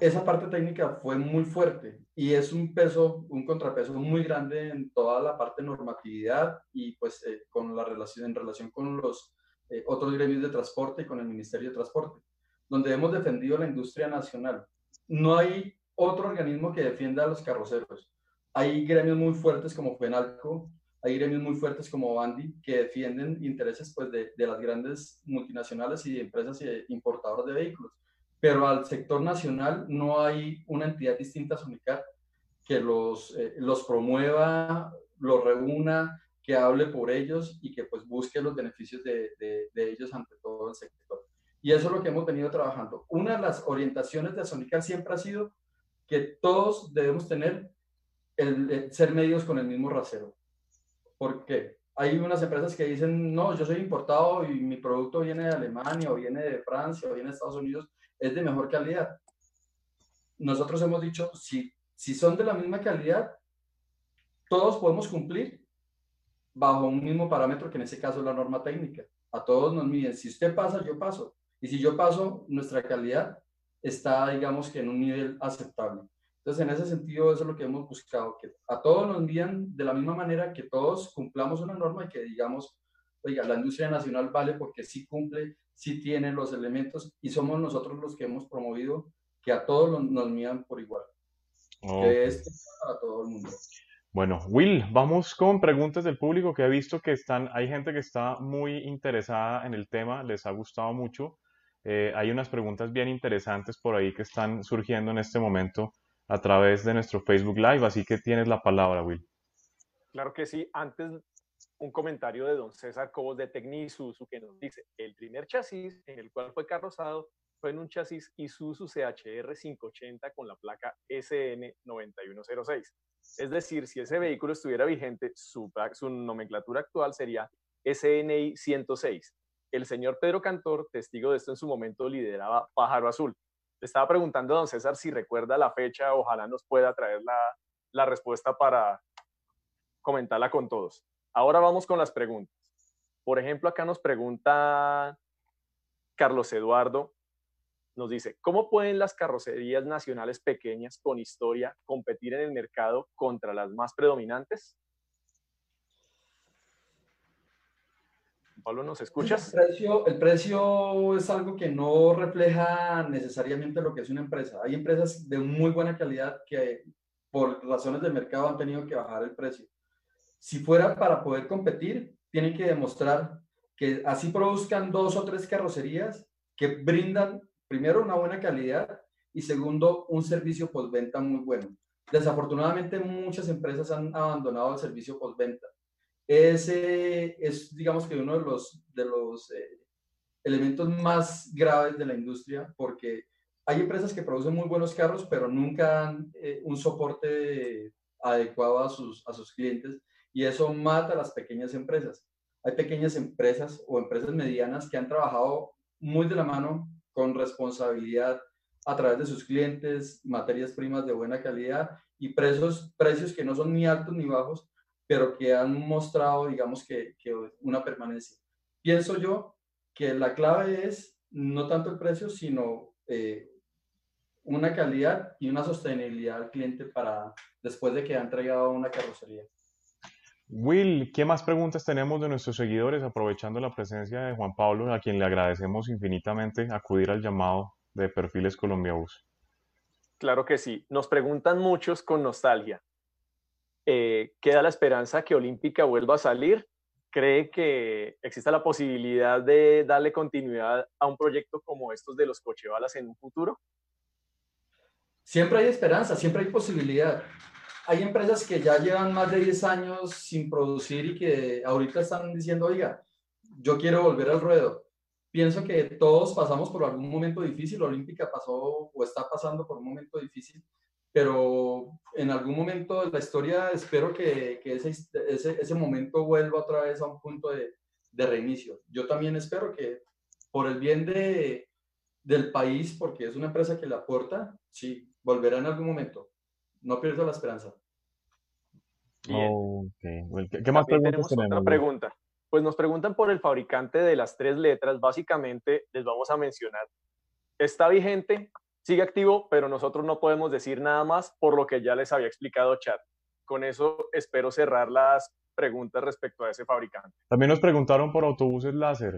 esa parte técnica fue muy fuerte y es un peso, un contrapeso muy grande en toda la parte normatividad y pues eh, con la relación, en relación con los eh, otros gremios de transporte y con el Ministerio de Transporte, donde hemos defendido la industria nacional. No hay otro organismo que defienda a los carroceros. Hay gremios muy fuertes como FENALCO, hay gremios muy fuertes como Bandi que defienden intereses pues, de, de las grandes multinacionales y empresas importadoras de vehículos pero al sector nacional no hay una entidad distinta a Sonicar que los, eh, los promueva, los reúna, que hable por ellos y que pues busque los beneficios de, de, ellos ante todo el sector. Y eso es lo que hemos venido trabajando. Una de las orientaciones de Sonicar siempre ha sido que todos debemos tener el, ser medios con el mismo rasero. ¿Por qué? Hay unas empresas que dicen, no, yo soy importado y mi producto viene de Alemania o viene de Francia o viene de Estados Unidos es de mejor calidad. Nosotros hemos dicho, si, si son de la misma calidad, todos podemos cumplir bajo un mismo parámetro que en ese caso es la norma técnica. A todos nos miden, si usted pasa, yo paso. Y si yo paso, nuestra calidad está, digamos que en un nivel aceptable. Entonces, en ese sentido, eso es lo que hemos buscado, que a todos nos midan de la misma manera, que todos cumplamos una norma y que digamos, oiga, la industria nacional vale porque sí cumple sí tiene los elementos y somos nosotros los que hemos promovido que a todos nos miran por igual. Que es para todo el mundo. Bueno, Will, vamos con preguntas del público que he visto que están, hay gente que está muy interesada en el tema, les ha gustado mucho. Eh, hay unas preguntas bien interesantes por ahí que están surgiendo en este momento a través de nuestro Facebook Live, así que tienes la palabra, Will. Claro que sí. Antes un comentario de don César Cobos de Tecnisuzu que nos dice, el primer chasis en el cual fue carrozado fue en un chasis Isuzu CHR 580 con la placa SN 9106. Es decir, si ese vehículo estuviera vigente, su, su nomenclatura actual sería SNI 106. El señor Pedro Cantor, testigo de esto en su momento, lideraba Pájaro Azul. Le estaba preguntando a don César si recuerda la fecha, ojalá nos pueda traer la, la respuesta para comentarla con todos. Ahora vamos con las preguntas. Por ejemplo, acá nos pregunta Carlos Eduardo, nos dice, ¿cómo pueden las carrocerías nacionales pequeñas con historia competir en el mercado contra las más predominantes? Pablo, ¿nos escuchas? El precio, el precio es algo que no refleja necesariamente lo que es una empresa. Hay empresas de muy buena calidad que por razones de mercado han tenido que bajar el precio. Si fuera para poder competir, tienen que demostrar que así produzcan dos o tres carrocerías que brindan, primero, una buena calidad y segundo, un servicio postventa muy bueno. Desafortunadamente, muchas empresas han abandonado el servicio postventa. Ese es, digamos que, uno de los, de los eh, elementos más graves de la industria porque hay empresas que producen muy buenos carros, pero nunca dan eh, un soporte adecuado a sus, a sus clientes y eso mata a las pequeñas empresas. Hay pequeñas empresas o empresas medianas que han trabajado muy de la mano con responsabilidad a través de sus clientes, materias primas de buena calidad y precios, precios que no son ni altos ni bajos, pero que han mostrado, digamos, que, una permanencia. pienso yo que la clave es no tanto el precio, sino eh, una calidad y una sostenibilidad al cliente para después de que ha entregado una carrocería. Will, ¿qué más preguntas tenemos de nuestros seguidores aprovechando la presencia de Juan Pablo, a quien le agradecemos infinitamente acudir al llamado de Perfiles Colombia Bus? Claro que sí. Nos preguntan muchos con nostalgia. Eh, ¿Queda la esperanza que Olímpica vuelva a salir? ¿Cree que exista la posibilidad de darle continuidad a un proyecto como estos de los cochebalas en un futuro? Siempre hay esperanza, siempre hay posibilidad hay empresas que ya llevan más de 10 años sin producir y que ahorita están diciendo, oiga, yo quiero volver al ruedo. Pienso que todos pasamos por algún momento difícil, Olímpica pasó o está pasando por un momento difícil, pero en algún momento de la historia espero que, que ese, ese, ese, momento vuelva otra vez a un punto de, de, reinicio. Yo también espero que por el bien de, del país, porque es una empresa que le aporta, sí, volverá en algún momento no pierdo la esperanza. ¿Qué, más preguntas tenemos? Otra pregunta. Pues nos preguntan por el fabricante de las tres letras. Básicamente les vamos a mencionar. Está vigente, sigue activo, pero nosotros no podemos decir nada más por lo que ya les había explicado Chat. Con eso espero cerrar las preguntas respecto a ese fabricante. También nos preguntaron por autobuses láser.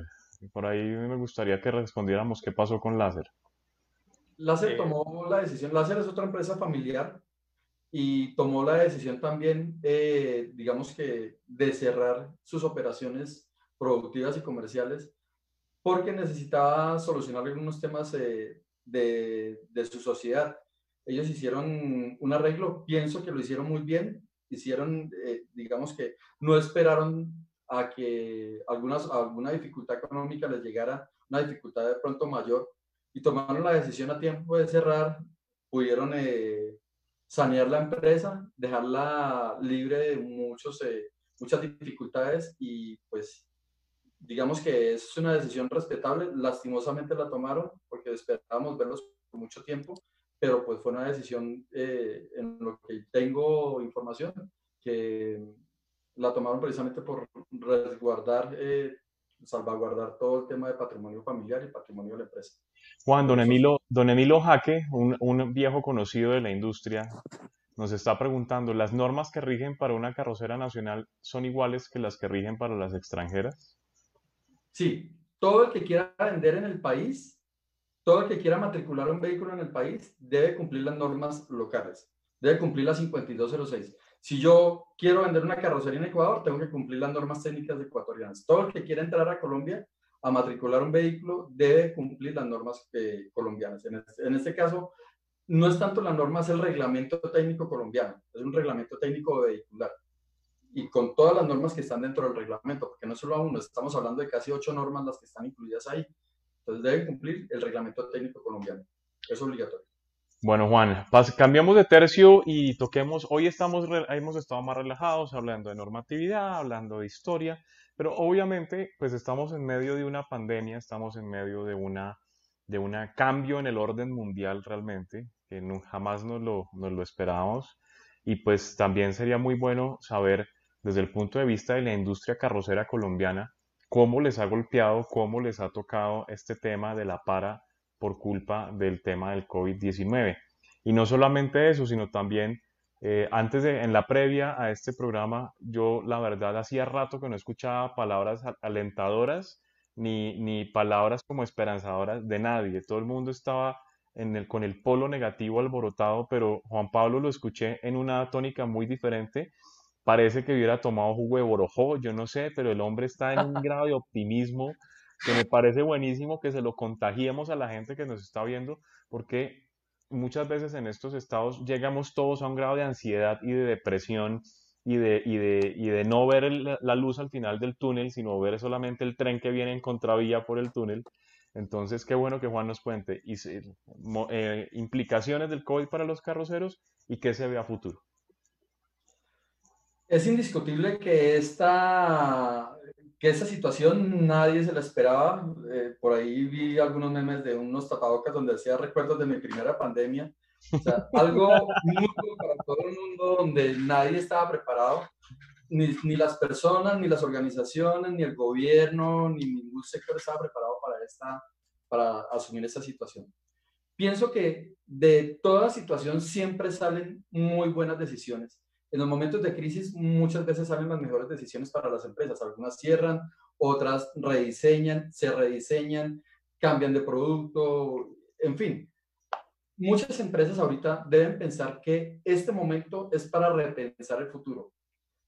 Por ahí me gustaría que respondiéramos qué pasó con láser. Láser eh, tomó la decisión. Láser es otra empresa familiar y tomó la decisión también, eh, digamos que, de cerrar sus operaciones productivas y comerciales porque necesitaba solucionar algunos temas eh, de, de, su sociedad. Ellos hicieron un arreglo, pienso que lo hicieron muy bien, hicieron, eh, digamos que no esperaron a que algunas, alguna dificultad económica les llegara, una dificultad de pronto mayor, y tomaron la decisión a tiempo de cerrar, pudieron sanear la empresa, dejarla libre de muchos, eh, muchas dificultades y pues digamos que es una decisión respetable. Lastimosamente la tomaron porque esperábamos verlos por mucho tiempo, pero pues fue una decisión eh, en lo que tengo información que la tomaron precisamente por resguardar, eh, salvaguardar todo el tema de patrimonio familiar y patrimonio de la empresa. Juan, don Emilio, don Emilio Jaque, un, viejo conocido de la industria, nos está preguntando, ¿las normas que rigen para una carrocera nacional son iguales que las que rigen para las extranjeras? Sí, todo el que quiera vender en el país, todo el que quiera matricular un vehículo en el país, debe cumplir las normas locales, debe cumplir la 5206. Si yo quiero vender una carrocería en Ecuador, tengo que cumplir las normas técnicas ecuatorianas. Todo el que quiera entrar a Colombia a matricular un vehículo debe cumplir las normas eh, colombianas. En este, caso, no es tanto la norma, es el reglamento técnico colombiano, es un reglamento técnico vehicular. Y con todas las normas que están dentro del reglamento, porque no solo a uno, estamos hablando de casi ocho normas las que están incluidas ahí. Entonces deben cumplir el reglamento técnico colombiano. Es obligatorio. Bueno, Juan, cambiamos de tercio y toquemos, hoy estamos, hemos estado más relajados hablando de normatividad, hablando de historia, pero obviamente, pues estamos en medio de una pandemia, estamos en medio de una de un cambio en el orden mundial realmente, que no, jamás nos lo, nos lo esperábamos. Y pues también sería muy bueno saber desde el punto de vista de la industria carrocera colombiana, cómo les ha golpeado, cómo les ha tocado este tema de la para por culpa del tema del COVID-19. Y no solamente eso, sino también eh, antes de, en la previa a este programa, yo la verdad hacía rato que no escuchaba palabras alentadoras ni, ni palabras como esperanzadoras de nadie. Todo el mundo estaba en el, con el polo negativo alborotado, pero Juan Pablo lo escuché en una tónica muy diferente. Parece que hubiera tomado jugo de borojó, yo no sé, pero el hombre está en un grado de optimismo que me parece buenísimo que se lo contagiemos a la gente que nos está viendo, porque muchas veces en estos estados llegamos todos a un grado de ansiedad y de depresión y de, y de, y de no ver la luz al final del túnel, sino ver solamente el tren que viene en contravía por el túnel. Entonces, qué bueno que Juan nos cuente y, eh, implicaciones del COVID para los carroceros y qué se ve a futuro. Es indiscutible que esta que esa situación nadie se la esperaba. Eh, por ahí vi algunos memes de unos tapabocas donde hacía recuerdos de mi primera pandemia. O sea, algo nuevo para todo el mundo donde nadie estaba preparado. ni, ni, las personas, ni las organizaciones, ni el gobierno, ni ningún sector estaba preparado para, esta, para asumir esta situación. Pienso que de toda situación siempre salen muy buenas decisiones. En los momentos de crisis muchas veces salen las mejores decisiones para las empresas. Algunas cierran, otras rediseñan, se rediseñan, cambian de producto, en fin. Muchas empresas ahorita deben pensar que este momento es para repensar el futuro.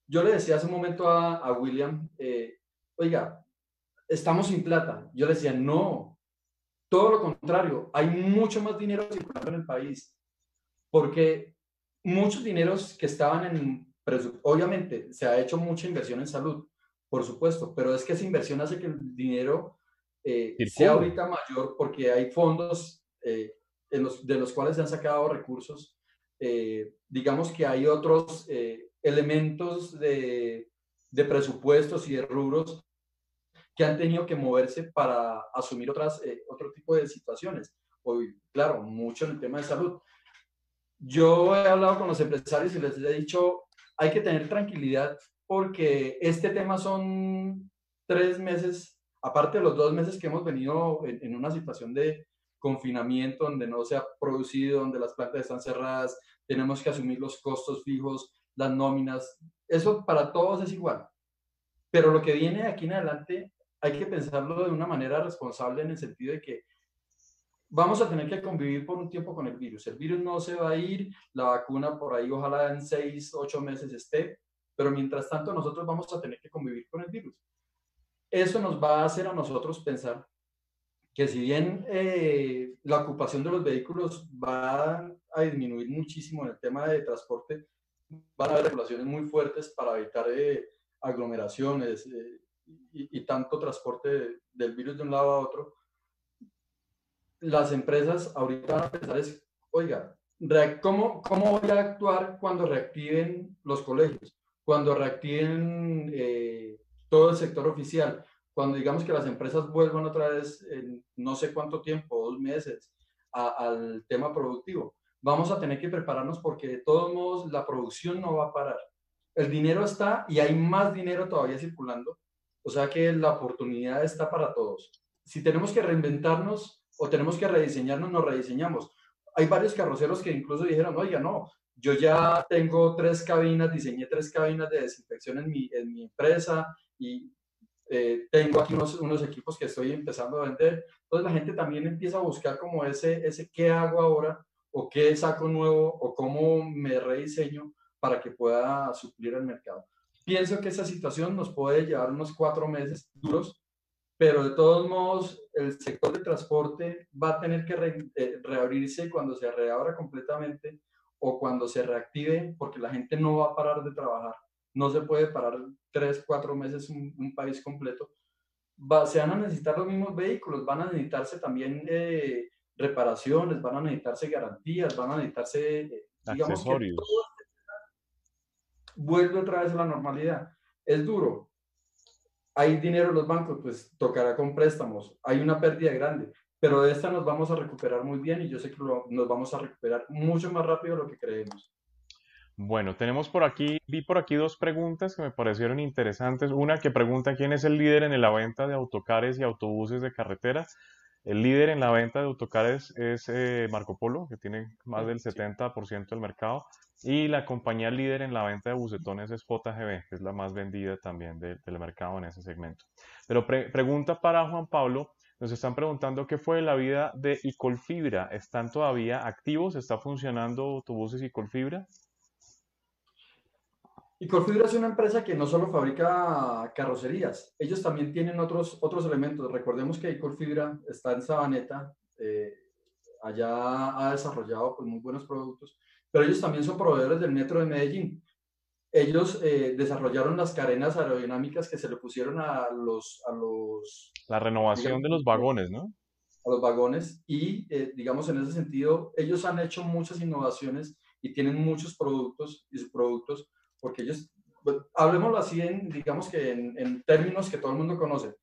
Yo le decía hace un momento a, William, eh, oiga, estamos sin plata. Yo le decía, no, todo lo contrario, hay mucho más dinero circulando en el país, porque muchos dineros que estaban en, obviamente se ha hecho mucha inversión en salud, por supuesto, pero es que esa inversión hace que el dinero eh, sea ahorita mayor porque hay fondos eh, los, de los cuales se han sacado recursos. Eh, digamos que hay otros elementos de, de, presupuestos y de rubros que han tenido que moverse para asumir otras, otro tipo de situaciones. Hoy, claro, mucho en el tema de salud. Yo he hablado con los empresarios y les he dicho, hay que tener tranquilidad porque este tema son tres meses aparte de los dos meses que hemos venido en, una situación de confinamiento donde no se ha producido, donde las plantas están cerradas, tenemos que asumir los costos fijos, las nóminas, eso para todos es igual. Pero lo que viene de aquí en adelante hay que pensarlo de una manera responsable en el sentido de que vamos a tener que convivir por un tiempo con el virus. El virus no se va a ir, la vacuna por ahí ojalá en seis, ocho meses esté, pero mientras tanto nosotros vamos a tener que convivir con el virus. Eso nos va a hacer a nosotros pensar que si bien eh, la ocupación de los vehículos va a disminuir muchísimo en el tema de transporte, van a haber regulaciones muy fuertes para evitar eh, aglomeraciones eh, y, tanto transporte del virus de un lado a otro. Las empresas ahorita van a pensar es, oiga, ¿cómo, ¿cómo voy a actuar cuando reactiven los colegios? Cuando reactiven todo el sector oficial, cuando digamos que las empresas vuelvan otra vez en no sé cuánto tiempo, dos meses, al tema productivo, vamos a tener que prepararnos porque de todos modos la producción no va a parar. El dinero está y hay más dinero todavía circulando, o sea que la oportunidad está para todos. Si tenemos que reinventarnos o tenemos que rediseñarnos, nos rediseñamos. Hay varios carroceros que incluso dijeron, oiga, no, yo ya tengo tres cabinas, diseñé tres cabinas de desinfección en mi, en mi empresa, y eh, tengo aquí unos, unos, equipos que estoy empezando a vender. Entonces la gente también empieza a buscar como ese, ese qué hago ahora o qué saco nuevo o cómo me rediseño para que pueda suplir el mercado. Pienso que esa situación nos puede llevar unos cuatro meses duros, pero de todos modos el sector de transporte va a tener que eh, reabrirse cuando se reabra completamente o cuando se reactive porque la gente no va a parar de trabajar no se puede parar tres, cuatro meses un, país completo. Va, se van a necesitar los mismos vehículos, van a necesitarse también eh, reparaciones, van a necesitarse garantías, van a necesitarse, eh, digamos, que vuelve otra vez a la normalidad. Es duro. Hay dinero en los bancos, pues tocará con préstamos. Hay una pérdida grande, pero de esta nos vamos a recuperar muy bien y yo sé que nos vamos a recuperar mucho más rápido de lo que creemos. Bueno, tenemos por aquí, vi por aquí dos preguntas que me parecieron interesantes. Una que pregunta quién es el líder en la venta de autocares y autobuses de carretera. El líder en la venta de autocares es eh, Marco Polo, que tiene más del 70% del mercado. Y la compañía líder en la venta de bucetones es JGB, que es la más vendida también del mercado en ese segmento. Pero pregunta para Juan Pablo, nos están preguntando qué fue la vida de Icolfibra. ¿Están todavía activos? ¿Está funcionando autobuses Icolfibra? Y Colfibra es una empresa que no solo fabrica carrocerías, ellos también tienen otros, otros elementos. Recordemos que Colfibra está en Sabaneta, eh, allá ha desarrollado pues, muy buenos productos, pero ellos también son proveedores del metro de Medellín. Ellos eh, desarrollaron las cadenas aerodinámicas que se le pusieron a los... A los La renovación de los vagones, ¿no? A los vagones y, eh, digamos, en ese sentido, ellos han hecho muchas innovaciones y tienen muchos productos y sus productos porque ellos, pues, hablemoslo así, en, digamos que en, términos que todo el mundo conoce,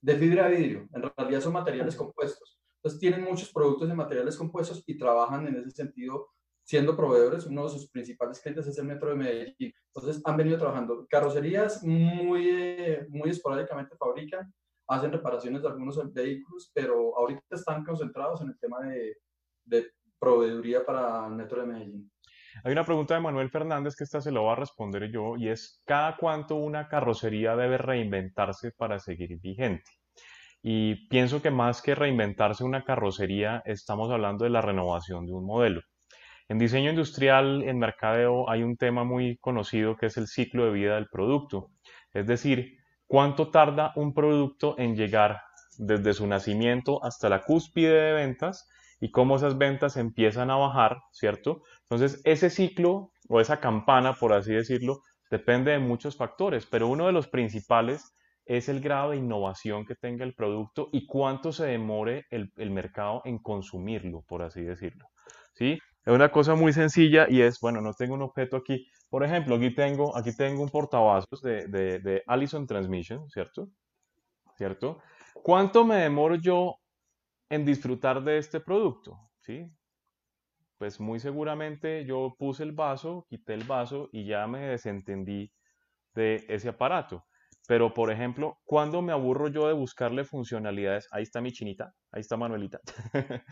de fibra de vidrio, en realidad son materiales compuestos. Entonces tienen muchos productos de materiales compuestos y trabajan en ese sentido siendo proveedores, uno de sus principales clientes es el Metro de Medellín. Entonces han venido trabajando. Carrocerías muy, eh, muy esporádicamente fabrican, hacen reparaciones de algunos vehículos, pero ahorita están concentrados en el tema de, de proveeduría para el Metro de Medellín. Hay una pregunta de Manuel Fernández que esta se la voy a responder yo y es, ¿cada cuánto una carrocería debe reinventarse para seguir vigente? Y pienso que más que reinventarse una carrocería, estamos hablando de la renovación de un modelo. En diseño industrial, en mercadeo, hay un tema muy conocido que es el ciclo de vida del producto. Es decir, cuánto tarda un producto en llegar desde su nacimiento hasta la cúspide de ventas y cómo esas ventas empiezan a bajar, ¿cierto? Entonces, ese ciclo o esa campana, por así decirlo, depende de muchos factores, pero uno de los principales es el grado de innovación que tenga el producto y cuánto se demore el, mercado en consumirlo, por así decirlo. ¿Sí? Es una cosa muy sencilla y es, bueno, no tengo un objeto aquí. Por ejemplo, aquí tengo, aquí tengo un portavasos de, de, de Allison Transmission, ¿cierto? ¿Cierto? ¿Cuánto me demoro yo en disfrutar de este producto? ¿Sí? Pues muy seguramente yo puse el vaso, quité el vaso y ya me desentendí de ese aparato. Pero, por ejemplo, ¿cuándo me aburro yo de buscarle funcionalidades? Ahí está mi chinita, ahí está Manuelita.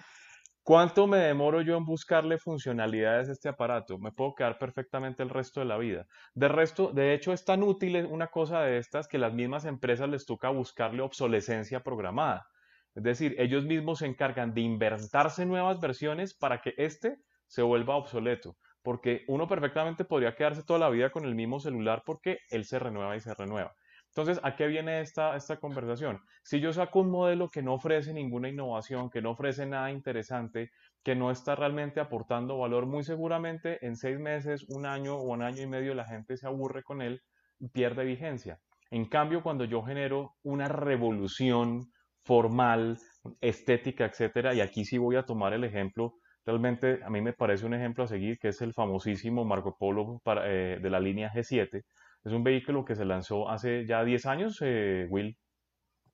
¿Cuánto me demoro yo en buscarle funcionalidades a este aparato? Me puedo quedar perfectamente el resto de la vida. De resto, de hecho, es tan útil una cosa de estas que las mismas empresas les toca buscarle obsolescencia programada. Es decir, ellos mismos se encargan de inventarse nuevas versiones para que este se vuelva obsoleto. Porque uno perfectamente podría quedarse toda la vida con el mismo celular porque él se renueva y se renueva. Entonces, ¿a qué viene esta, esta conversación? Si yo saco un modelo que no ofrece ninguna innovación, que no ofrece nada interesante, que no está realmente aportando valor, muy seguramente en seis meses, un año o un año y medio la gente se aburre con él y pierde vigencia. En cambio, cuando yo genero una revolución formal, estética, etcétera, y aquí sí voy a tomar el ejemplo, realmente a mí me parece un ejemplo a seguir, que es el famosísimo Marco Polo eh, de la línea G7, es un vehículo que se lanzó hace ya 10 años, eh, Will.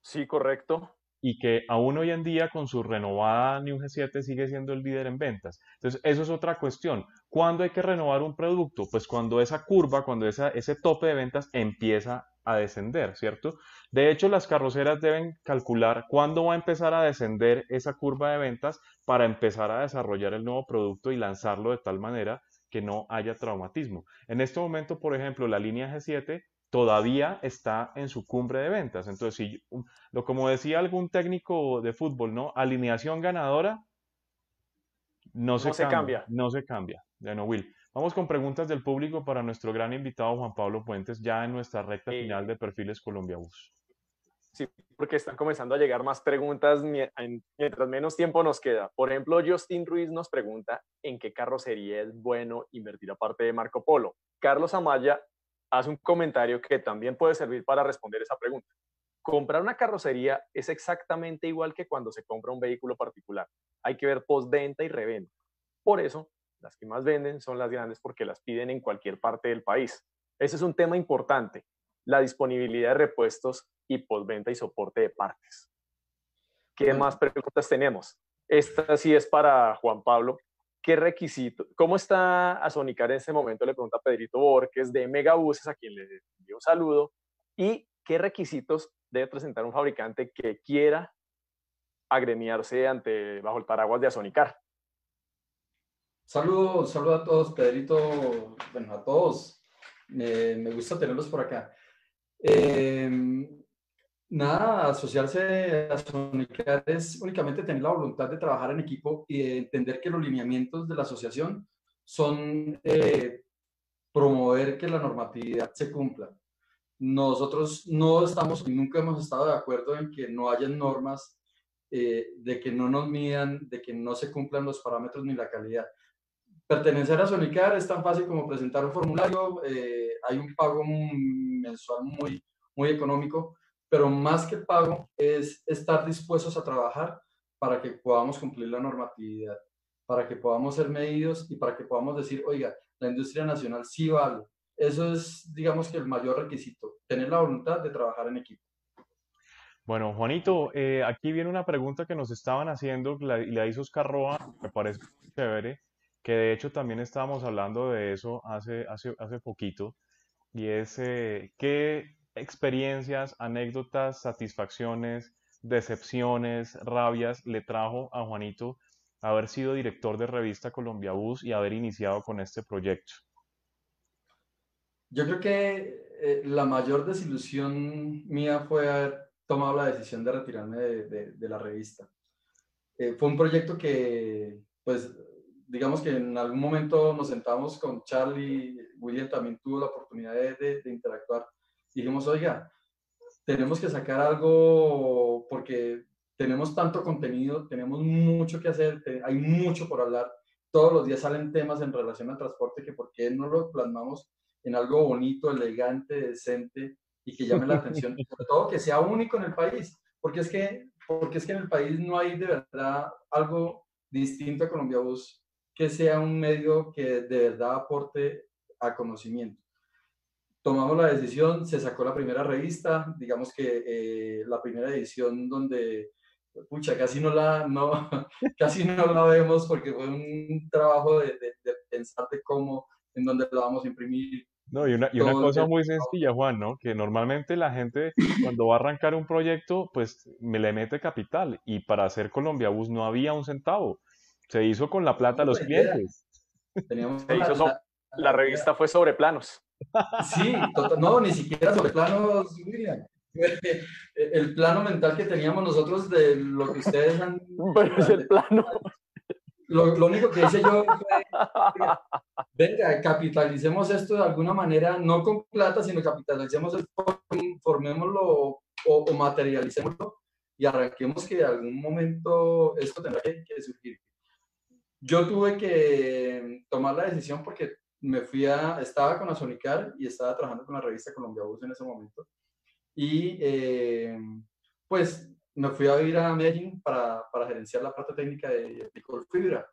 Sí, correcto. Y que aún hoy en día con su renovada New G7 sigue siendo el líder en ventas. Entonces, eso es otra cuestión. ¿Cuándo hay que renovar un producto? Pues cuando esa curva, cuando esa, ese tope de ventas empieza a descender, ¿cierto? De hecho, las carroceras deben calcular cuándo va a empezar a descender esa curva de ventas para empezar a desarrollar el nuevo producto y lanzarlo de tal manera que no haya traumatismo. En este momento, por ejemplo, la línea G7 todavía está en su cumbre de ventas. Entonces, si, lo como decía algún técnico de fútbol, ¿no? Alineación ganadora no, se, cambia, No se cambia. no Will. Vamos con preguntas del público para nuestro gran invitado Juan Pablo Puentes, ya en nuestra recta eh, final de Perfiles Colombia Bus. Sí, porque están comenzando a llegar más preguntas mientras menos tiempo nos queda. Por ejemplo, Justin Ruiz nos pregunta en qué carrocería es bueno invertir aparte de Marco Polo. Carlos Amaya hace un comentario que también puede servir para responder esa pregunta. Comprar una carrocería es exactamente igual que cuando se compra un vehículo particular. Hay que ver postventa y reventa. Por eso, las que más venden son las grandes porque las piden en cualquier parte del país. Ese es un tema importante la disponibilidad de repuestos y postventa y soporte de partes. ¿Qué más preguntas tenemos? Esta sí es para Juan Pablo. ¿Qué requisito? ¿Cómo está Azonicar en este momento? Le pregunta Pedrito Borges de Megabuses, a quien le envío un saludo. ¿Y qué requisitos debe presentar un fabricante que quiera agremiarse ante, bajo el paraguas de Azonicar? Saludos, saludo a todos, Pedrito, bueno, a todos. me gusta tenerlos por acá. Em, nada, asociarse a Sonicar es únicamente tener la voluntad de trabajar en equipo y de entender que los lineamientos de la asociación son eh, promover que la normatividad se cumpla. Nosotros no estamos y nunca hemos estado de acuerdo en que no hayan normas, eh, de que no nos midan, de que no se cumplan los parámetros ni la calidad. Pertenecer a Sonicar es tan fácil como presentar un formulario, eh, hay un pago mensual muy, muy económico, pero más que pago es estar dispuestos a trabajar para que podamos cumplir la normatividad, para que podamos ser medidos y para que podamos decir, oiga, la industria nacional sí vale. Eso es, digamos que el mayor requisito, tener la voluntad de trabajar en equipo. Bueno, Juanito, eh, aquí viene una pregunta que nos estaban haciendo y la, hizo Oscar Roa, me parece chévere que de hecho también estábamos hablando de eso hace, hace, hace poquito, y es eh, qué experiencias, anécdotas, satisfacciones, decepciones, rabias le trajo a Juanito haber sido director de revista Colombia Bus y haber iniciado con este proyecto. Yo creo que eh, la mayor desilusión mía fue haber tomado la decisión de retirarme de, la revista. Eh, fue un proyecto que, pues, digamos que en algún momento nos sentamos con Charlie, William también tuvo la oportunidad de, de interactuar. Dijimos, oiga, tenemos que sacar algo porque tenemos tanto contenido, tenemos mucho que hacer, hay mucho por hablar. Todos los días salen temas en relación al transporte que por qué no lo plasmamos en algo bonito, elegante, decente y que llame la atención, sobre todo que sea único en el país, porque es que, porque es que en el país no hay de verdad algo distinto a Colombia Bus que sea un medio que de verdad aporte a conocimiento. Tomamos la decisión, se sacó la primera revista, digamos que eh, la primera edición donde pucha, casi no la, no, casi no la vemos porque fue un trabajo de, de, de pensar de cómo, en dónde lo vamos a imprimir, no, y una, y una cosa muy sencilla, Juan, ¿no? Que normalmente la gente cuando va a arrancar un proyecto, pues me le mete capital y para hacer Colombia Bus no había un centavo. Se hizo con la plata de los clientes. Teníamos la, revista fue sobre planos. Sí, no, ni siquiera sobre planos, William. El plano mental que teníamos nosotros de lo que ustedes han... Pero es el plano. Lo, lo, único que hice yo fue, venga, capitalicemos esto de alguna manera, no con plata, sino capitalicemos esto, formémoslo o, o materialicémoslo y arranquemos que en algún momento esto tendrá que, que, surgir. Yo tuve que tomar la decisión porque me fui a, estaba con Azonicar y estaba trabajando con la revista Colombia Bus en ese momento. Y eh, pues me fui a ir a Medellín para, para gerenciar la parte técnica de, de Fibra.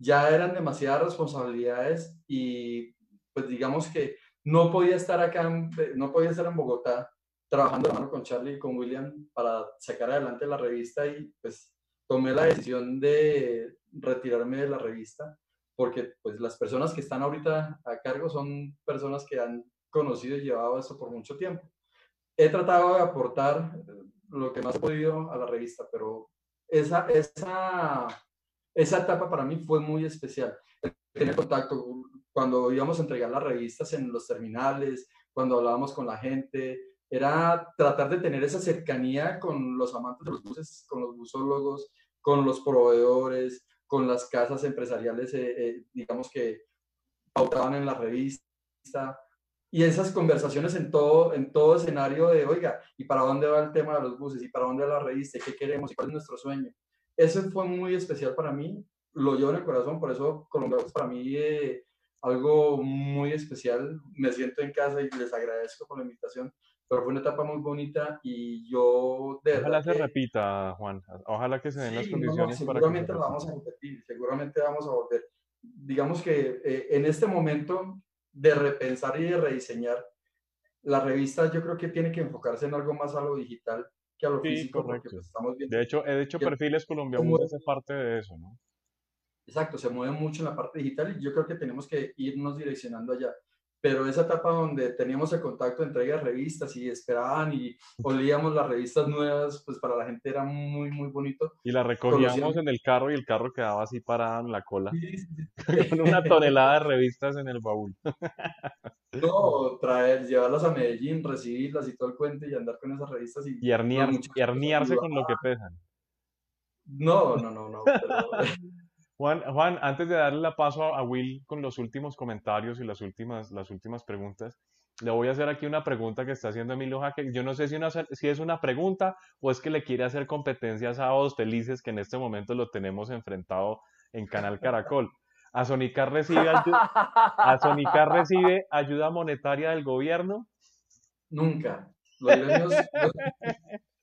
Ya eran demasiadas responsabilidades y pues digamos que no podía estar acá, no podía estar en Bogotá trabajando con Charlie y con William para sacar adelante la revista y pues tomé la decisión de retirarme de la revista porque pues las personas que están ahorita a cargo son personas que han conocido y llevado eso por mucho tiempo. He tratado de aportar lo que más he podido a la revista, pero esa, esa, esa etapa para mí fue muy especial. Tener contacto cuando íbamos a entregar las revistas en los terminales, cuando hablábamos con la gente, era tratar de tener esa cercanía con los amantes de los buses, con los busólogos, con los proveedores, con las casas empresariales, eh, eh, digamos que pautaban en la revista, y esas conversaciones en todo, en todo escenario de, oiga, ¿y para dónde va el tema de los buses? ¿Y para dónde va la revista? ¿Qué queremos? ¿Y cuál es nuestro sueño? Eso fue muy especial para mí, lo llevo en el corazón, por eso Colombia es para mí eh, algo muy especial. Me siento en casa y les agradezco por la invitación, pero fue una etapa muy bonita y yo... De Ojalá se repita, Juan. Ojalá que se den las condiciones para que... Seguramente lo vamos a repetir, seguramente vamos a volver. Digamos que eh, en este momento de repensar y de rediseñar, la revista yo creo que tiene que enfocarse en algo más a lo digital que a lo físico, porque pues, estamos viendo. De hecho, he hecho perfiles colombianos hace parte de eso, ¿no? Exacto, se mueve mucho en la parte digital y yo creo que tenemos que irnos direccionando allá pero esa etapa donde teníamos el contacto entrega de revistas y esperaban y olíamos las revistas nuevas, pues para la gente era muy, muy bonito. Y la recogíamos en el carro y el carro quedaba así parado en la cola, con una tonelada de revistas en el baúl. no, traer, llevarlas a Medellín, recibirlas y todo el cuento y andar con esas revistas. Y, y, herniarse con lo que pesan. No, no, no, no. Pero... Juan, Juan, antes de darle la paso a, Will con los últimos comentarios y las últimas, las últimas preguntas, le voy a hacer aquí una pregunta que está haciendo Emilio Jaque. Yo no sé si, es una pregunta o es que le quiere hacer competencia a Sábados Felices, que en este momento lo tenemos enfrentado en Canal Caracol. ¿A recibe, ¿A recibe ayuda monetaria del gobierno? Nunca.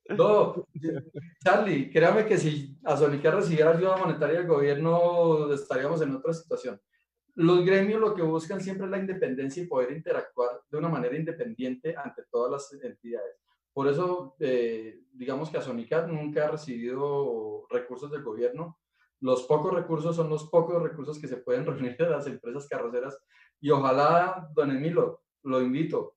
No, Charlie, créame que si Azonica recibiera ayuda monetaria del gobierno, estaríamos en otra situación. Los gremios lo que buscan siempre es la independencia y poder interactuar de una manera independiente ante todas las entidades. Por eso, eh, digamos que Azonica nunca ha recibido recursos del gobierno. los pocos recursos son los pocos recursos que se pueden reunir de las empresas carroceras y ojalá, don Emilio, lo invito.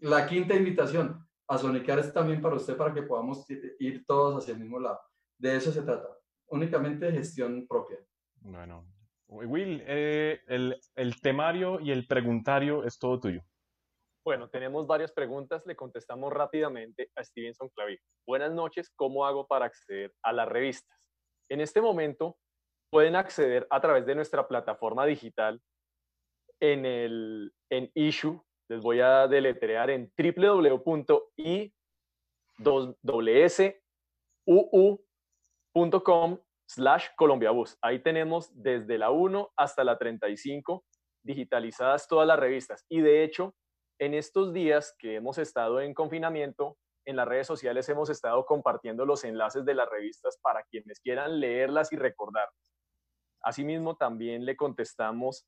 La quinta invitación a Sonicar es también para usted para que podamos ir todos hacia el mismo lado. De eso se trata, únicamente gestión propia. Bueno, Will, eh, el, el temario y el preguntario es todo tuyo. Bueno, tenemos varias preguntas, le contestamos rápidamente a Stevenson Clavijo. Buenas noches, ¿cómo hago para acceder a las revistas? En este momento pueden acceder a través de nuestra plataforma digital en el en issue. Les voy a deletrear en www.i2suu.com slash colombiabus. Ahí tenemos desde la 1 hasta la 35 digitalizadas todas las revistas. Y de hecho, en estos días que hemos estado en confinamiento, en las redes sociales hemos estado compartiendo los enlaces de las revistas para quienes quieran leerlas y recordarlas. Asimismo, también le contestamos,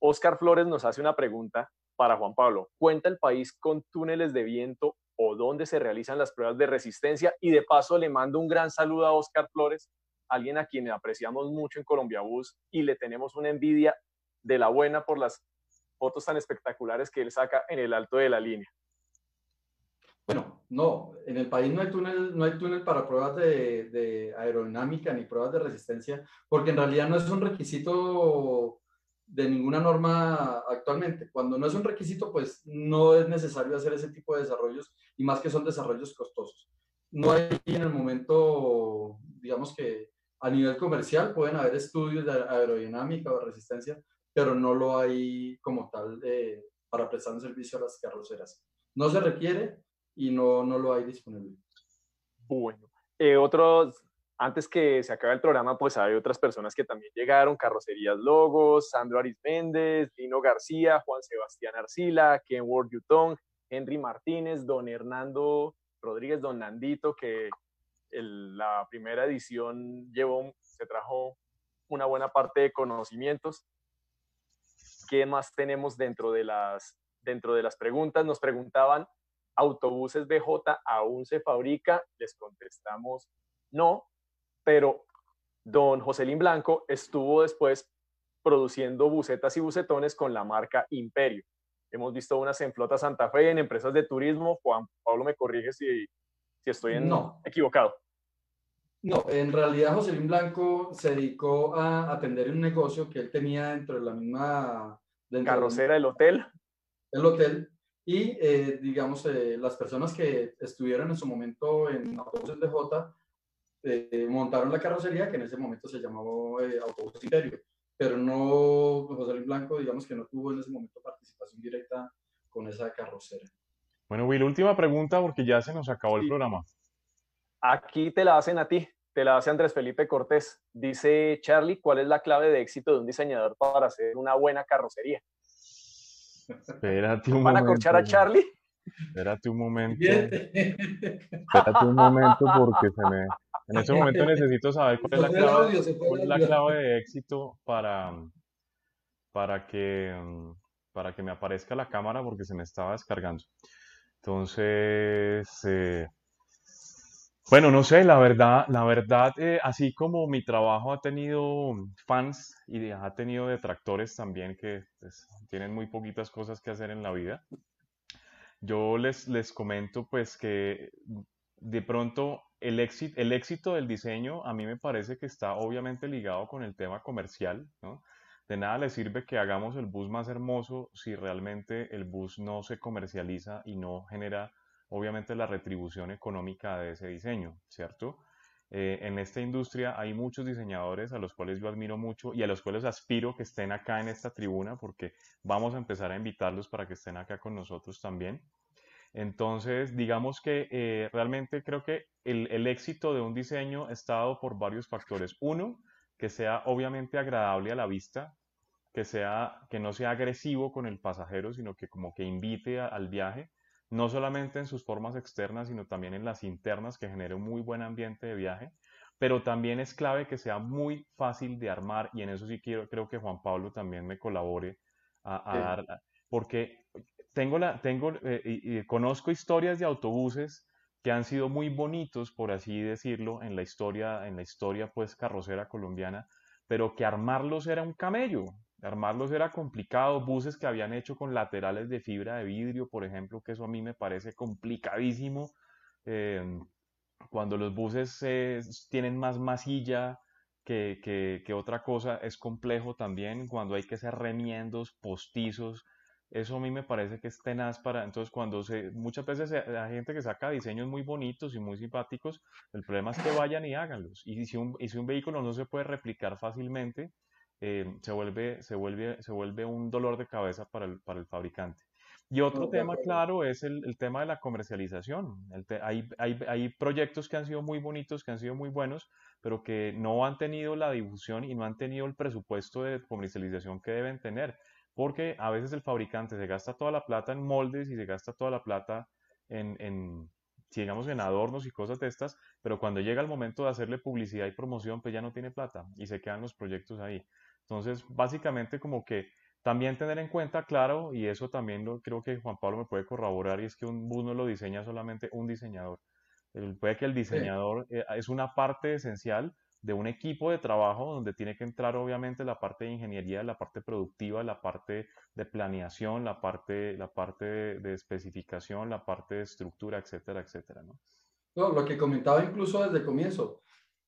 Oscar Flores nos hace una pregunta para Juan Pablo. ¿Cuenta el país con túneles de viento o dónde se realizan las pruebas de resistencia? Y de paso le mando un gran saludo a Oscar Flores, alguien a quien apreciamos mucho en Colombia Bus y le tenemos una envidia de la buena por las fotos tan espectaculares que él saca en el alto de la línea. Bueno, no, en el país no hay túnel, no hay túnel para pruebas de, de, aerodinámica ni pruebas de resistencia, porque en realidad no es un requisito de ninguna norma actualmente. Cuando no es un requisito, pues no es necesario hacer ese tipo de desarrollos y más que son desarrollos costosos. No hay en el momento, digamos que a nivel comercial pueden haber estudios de aerodinámica o de resistencia, pero no lo hay como tal eh, para prestar un servicio a las carroceras. No se requiere, y no, no lo hay disponible. Bueno, eh, otros, antes que se acabe el programa, pues hay otras personas que también llegaron, Carrocerías Logos, Sandro Arisméndez, Lino García, Juan Sebastián Arcila, Ken Ward Yutong, Henry Martínez, don Hernando Rodríguez, don Nandito, que la primera edición llevó, se trajo una buena parte de conocimientos. ¿Qué más tenemos dentro de las, dentro de las preguntas? Nos preguntaban autobuses BJ aún se fabrica? Les contestamos no, pero don Joselín Blanco estuvo después produciendo bucetas y bucetones con la marca Imperio. Hemos visto unas en Flota Santa Fe, en empresas de turismo. Juan Pablo me corrige si, si estoy en, no. equivocado. No, en realidad Joselín Blanco se dedicó a atender un negocio que él tenía dentro de la misma... Carrocera del hotel. El hotel, y eh, digamos, eh, las personas que estuvieron en su momento en Autobuses de J eh, montaron la carrocería que en ese momento se llamaba Autobuses Imperio, pero no, José Luis Blanco, digamos que no tuvo en ese momento participación directa con esa carrocera. Bueno, Will, última pregunta porque ya se nos acabó el programa. Aquí te la hacen a ti, te la hace Andrés Felipe Cortés. Dice Charlie, ¿cuál es la clave de éxito de un diseñador para hacer una buena carrocería? Espérate un ¿Van a corchar a Charlie? Espérate un momento. Espérate un momento porque se me... En ese momento necesito saber cuál es la clave, cuál es la clave de éxito para, para, que, para que me aparezca la cámara porque se me estaba descargando. Entonces, eh, bueno, no sé, la verdad, la verdad, eh, así como mi trabajo ha tenido fans y ha tenido detractores también que pues, tienen muy poquitas cosas que hacer en la vida, yo les, les comento pues que de pronto el éxito, el éxito del diseño a mí me parece que está obviamente ligado con el tema comercial. De nada le sirve que hagamos el bus más hermoso si realmente el bus no se comercializa y no genera obviamente la retribución económica de ese diseño, ¿cierto? Eh, en esta industria hay muchos diseñadores a los cuales yo admiro mucho y a los cuales aspiro que estén acá en esta tribuna porque vamos a empezar a invitarlos para que estén acá con nosotros también. Entonces, digamos que eh, realmente creo que el, el, éxito de un diseño está dado por varios factores. Uno, que sea obviamente agradable a la vista, que, sea, que no sea agresivo con el pasajero, sino que como que invite al viaje no solamente en sus formas externas, sino también en las internas, que genere un muy buen ambiente de viaje, pero también es clave que sea muy fácil de armar y en eso sí quiero, creo que Juan Pablo también me colabore a, dar, porque tengo la, tengo, eh, y, conozco historias de autobuses que han sido muy bonitos, por así decirlo, en la historia, en la historia pues carrocera colombiana, pero que armarlos era un camello. Armarlos era complicado, buses que habían hecho con laterales de fibra de vidrio, por ejemplo, que eso a mí me parece complicadísimo. Eh, cuando los buses eh, tienen más masilla que, que, otra cosa, es complejo también. Cuando hay que hacer remiendos, postizos, eso a mí me parece que es tenaz para, entonces cuando se, muchas veces hay gente que saca diseños muy bonitos y muy simpáticos, el problema es que vayan y háganlos. Y si un, y si un vehículo no se puede replicar fácilmente, eh, se, vuelve, se, vuelve, se vuelve un dolor de cabeza para el, para el fabricante. Y otro tema, claro, es el, el, tema de la comercialización. hay, hay, hay, proyectos que han sido muy bonitos, que han sido muy buenos, pero que no han tenido la difusión y no han tenido el presupuesto de comercialización que deben tener porque a veces el fabricante se gasta toda la plata en moldes y se gasta toda la plata en, en digamos, en adornos y cosas de estas, pero cuando llega el momento de hacerle publicidad y promoción, pues ya no tiene plata y se quedan los proyectos ahí. Entonces, básicamente como que también tener en cuenta, claro, y eso también lo creo que Juan Pablo me puede corroborar, y es que un bus no lo diseña solamente un diseñador. puede que el diseñador eh, es una parte esencial, de un equipo de trabajo donde tiene que entrar obviamente la parte de ingeniería, la parte productiva, la parte de planeación, la parte, la parte de, especificación, la parte de estructura, etcétera, etcétera. ¿no? lo que comentaba incluso desde el comienzo,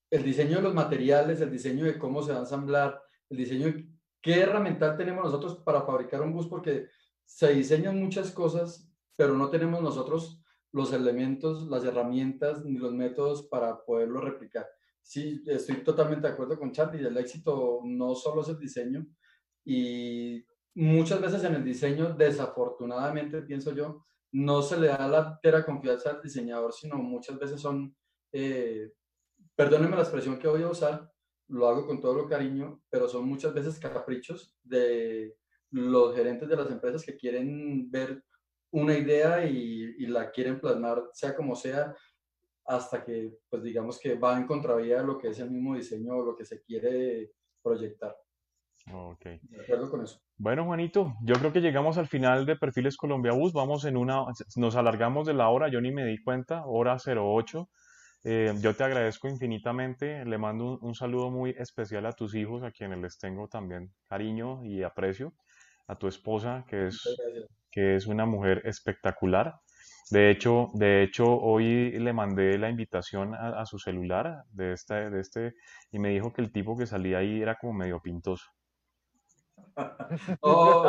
el diseño de los materiales, el diseño de cómo se va a ensamblar, el diseño de qué herramienta tenemos nosotros para fabricar un bus, porque se diseñan muchas cosas, pero no tenemos nosotros los elementos, las herramientas ni los métodos para poderlo replicar. Sí, estoy totalmente de acuerdo con Charlie. El éxito no solo es el diseño y muchas veces en el diseño, desafortunadamente, pienso yo, no se le da la entera confianza al diseñador, sino muchas veces son, eh, perdónenme la expresión que voy a usar, lo hago con todo lo cariño, pero son muchas veces caprichos de los gerentes de las empresas que quieren ver una idea y, y la quieren plasmar, sea como sea, hasta que, pues digamos que va en contravía de lo que es el mismo diseño o lo que se quiere proyectar. Ok. De acuerdo con eso. Bueno, Juanito, yo creo que llegamos al final de Perfiles Colombia Bus. Vamos en una, nos alargamos de la hora, yo ni me di cuenta, hora 08. Eh, yo te agradezco infinitamente. Le mando un, un, saludo muy especial a tus hijos, a quienes les tengo también cariño y aprecio. A tu esposa, que es, que es una mujer espectacular. De hecho, de hecho, hoy le mandé la invitación a, su celular de este, de este y me dijo que el tipo que salía ahí era como medio pintoso. Oh,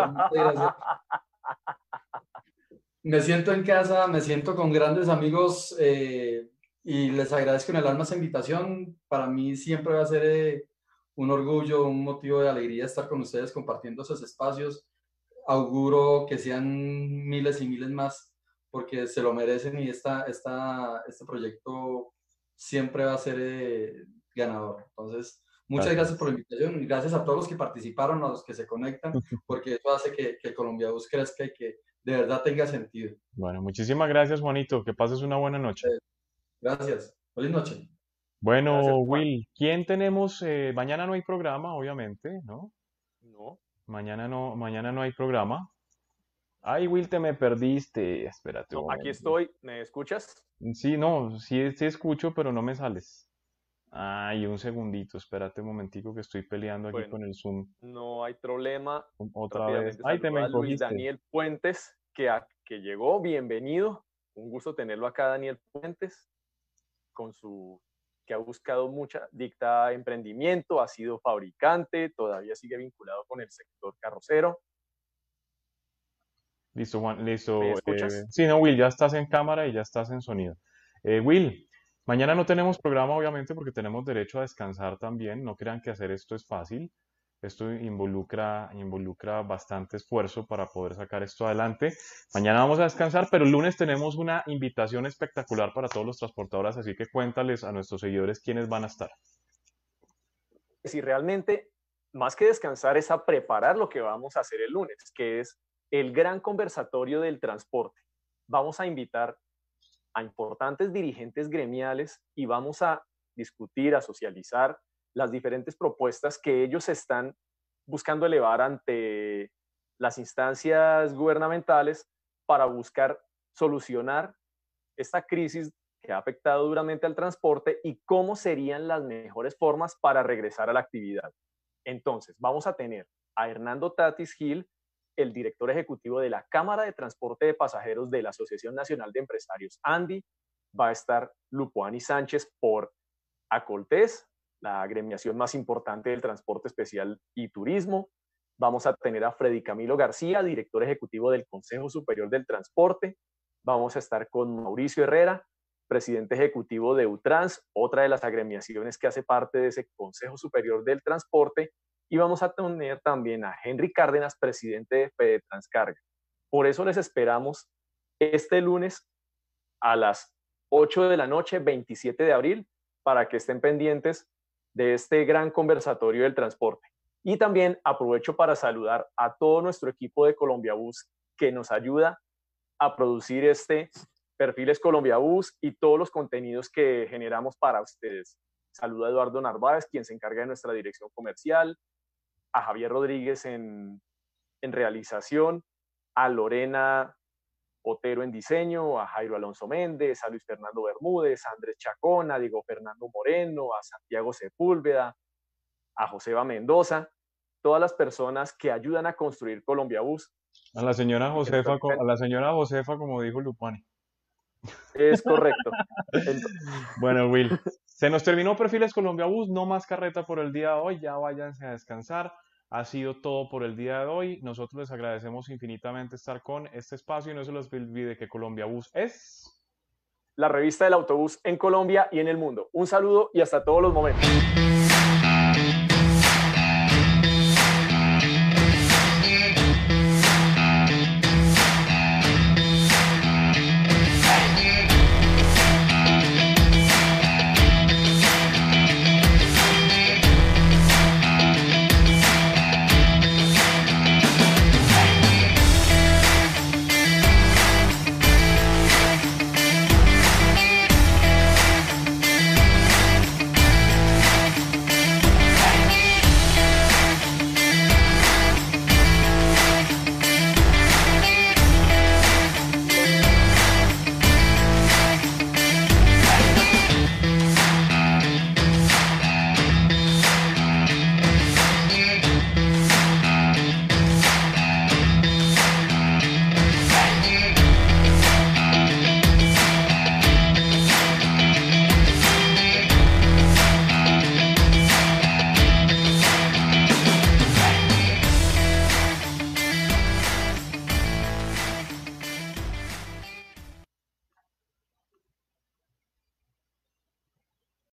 me siento en casa, me siento con grandes amigos eh, y les agradezco en el alma esa invitación. Para mí siempre va a ser eh, un orgullo, un motivo de alegría estar con ustedes compartiendo esos espacios. Auguro que sean miles y miles más porque se lo merecen y esta, esta, este proyecto siempre va a ser eh, ganador. Entonces, muchas gracias. por la invitación y gracias a todos los que participaron, a los que se conectan, porque eso hace que, que Colombia Bus crezca y que de verdad tenga sentido. Bueno, muchísimas gracias, Juanito. Que pases una buena noche. Gracias. Feliz noche. Bueno, Will, ¿quién tenemos? Eh, mañana no hay programa, obviamente, ¿no? No. Mañana no, mañana no hay programa. Ay, Will, te me perdiste. Espérate. No, aquí estoy. ¿Me escuchas? Sí, no, sí, sí escucho, pero no me sales. Ay, un segundito, espérate un momentico que estoy peleando aquí con el Zoom. No hay problema. Otra vez. Ay, te me Luis Daniel Puentes, que, que llegó, bienvenido. Un gusto tenerlo acá, Daniel Puentes, con su que ha buscado mucha, dicta emprendimiento, ha sido fabricante, todavía sigue vinculado con el sector carrocero. Listo, Juan, listo. Eh, sí, no, Will, ya estás en cámara y ya estás en sonido. Eh, Will, mañana no tenemos programa, obviamente, porque tenemos derecho a descansar también. No crean que hacer esto es fácil. Esto involucra, involucra bastante esfuerzo para poder sacar esto adelante. Mañana vamos a descansar, pero el lunes tenemos una invitación espectacular para todos los transportadores, así que cuéntales a nuestros seguidores quiénes van a estar. Si realmente, más que descansar, es a preparar lo que vamos a hacer el lunes, que es el gran conversatorio del transporte. Vamos a invitar a importantes dirigentes gremiales y vamos a discutir, a socializar las diferentes propuestas que ellos están buscando elevar ante las instancias gubernamentales para buscar solucionar esta crisis que ha afectado duramente al transporte y cómo serían las mejores formas para regresar a la actividad. Entonces, vamos a tener a Hernando Tatis Gil, el director ejecutivo de la Cámara de Transporte de Pasajeros de la Asociación Nacional de Empresarios, Andy. Va a estar Lupuani Sánchez por Acoltés, la agremiación más importante del transporte especial y turismo. Vamos a tener a Freddy Camilo García, director ejecutivo del Consejo Superior del Transporte. Vamos a estar con Mauricio Herrera, presidente ejecutivo de UTRANS, otra de las agremiaciones que hace parte de ese Consejo Superior del Transporte. Y vamos a tener también a Henry Cárdenas, presidente de Fede Transcarga. Por eso les esperamos este lunes a las 8 de la noche, 27 de abril, para que estén pendientes de este gran conversatorio del transporte. Y también aprovecho para saludar a todo nuestro equipo de Colombia Bus que nos ayuda a producir este Perfiles Colombia Bus y todos los contenidos que generamos para ustedes. Saludo a Eduardo Narváez, quien se encarga de nuestra dirección comercial, a Javier Rodríguez en, en realización, a Lorena Otero en diseño, a Jairo Alonso Méndez, a Luis Fernando Bermúdez, a Andrés Chacón, a Diego Fernando Moreno, a Santiago Sepúlveda, a Joseba Mendoza, todas las personas que ayudan a construir Colombia Bus. A la señora Josefa, a la señora Josefa, como dijo Lupani. Es correcto. bueno, Will, se nos terminó Perfiles Colombia Bus, no más carreta por el día de hoy, ya váyanse a descansar. Ha sido todo por el día de hoy. Nosotros les agradecemos infinitamente estar con este espacio y no se les olvide que Colombia Bus es la revista del autobús en Colombia y en el mundo. Un saludo y hasta todos los momentos.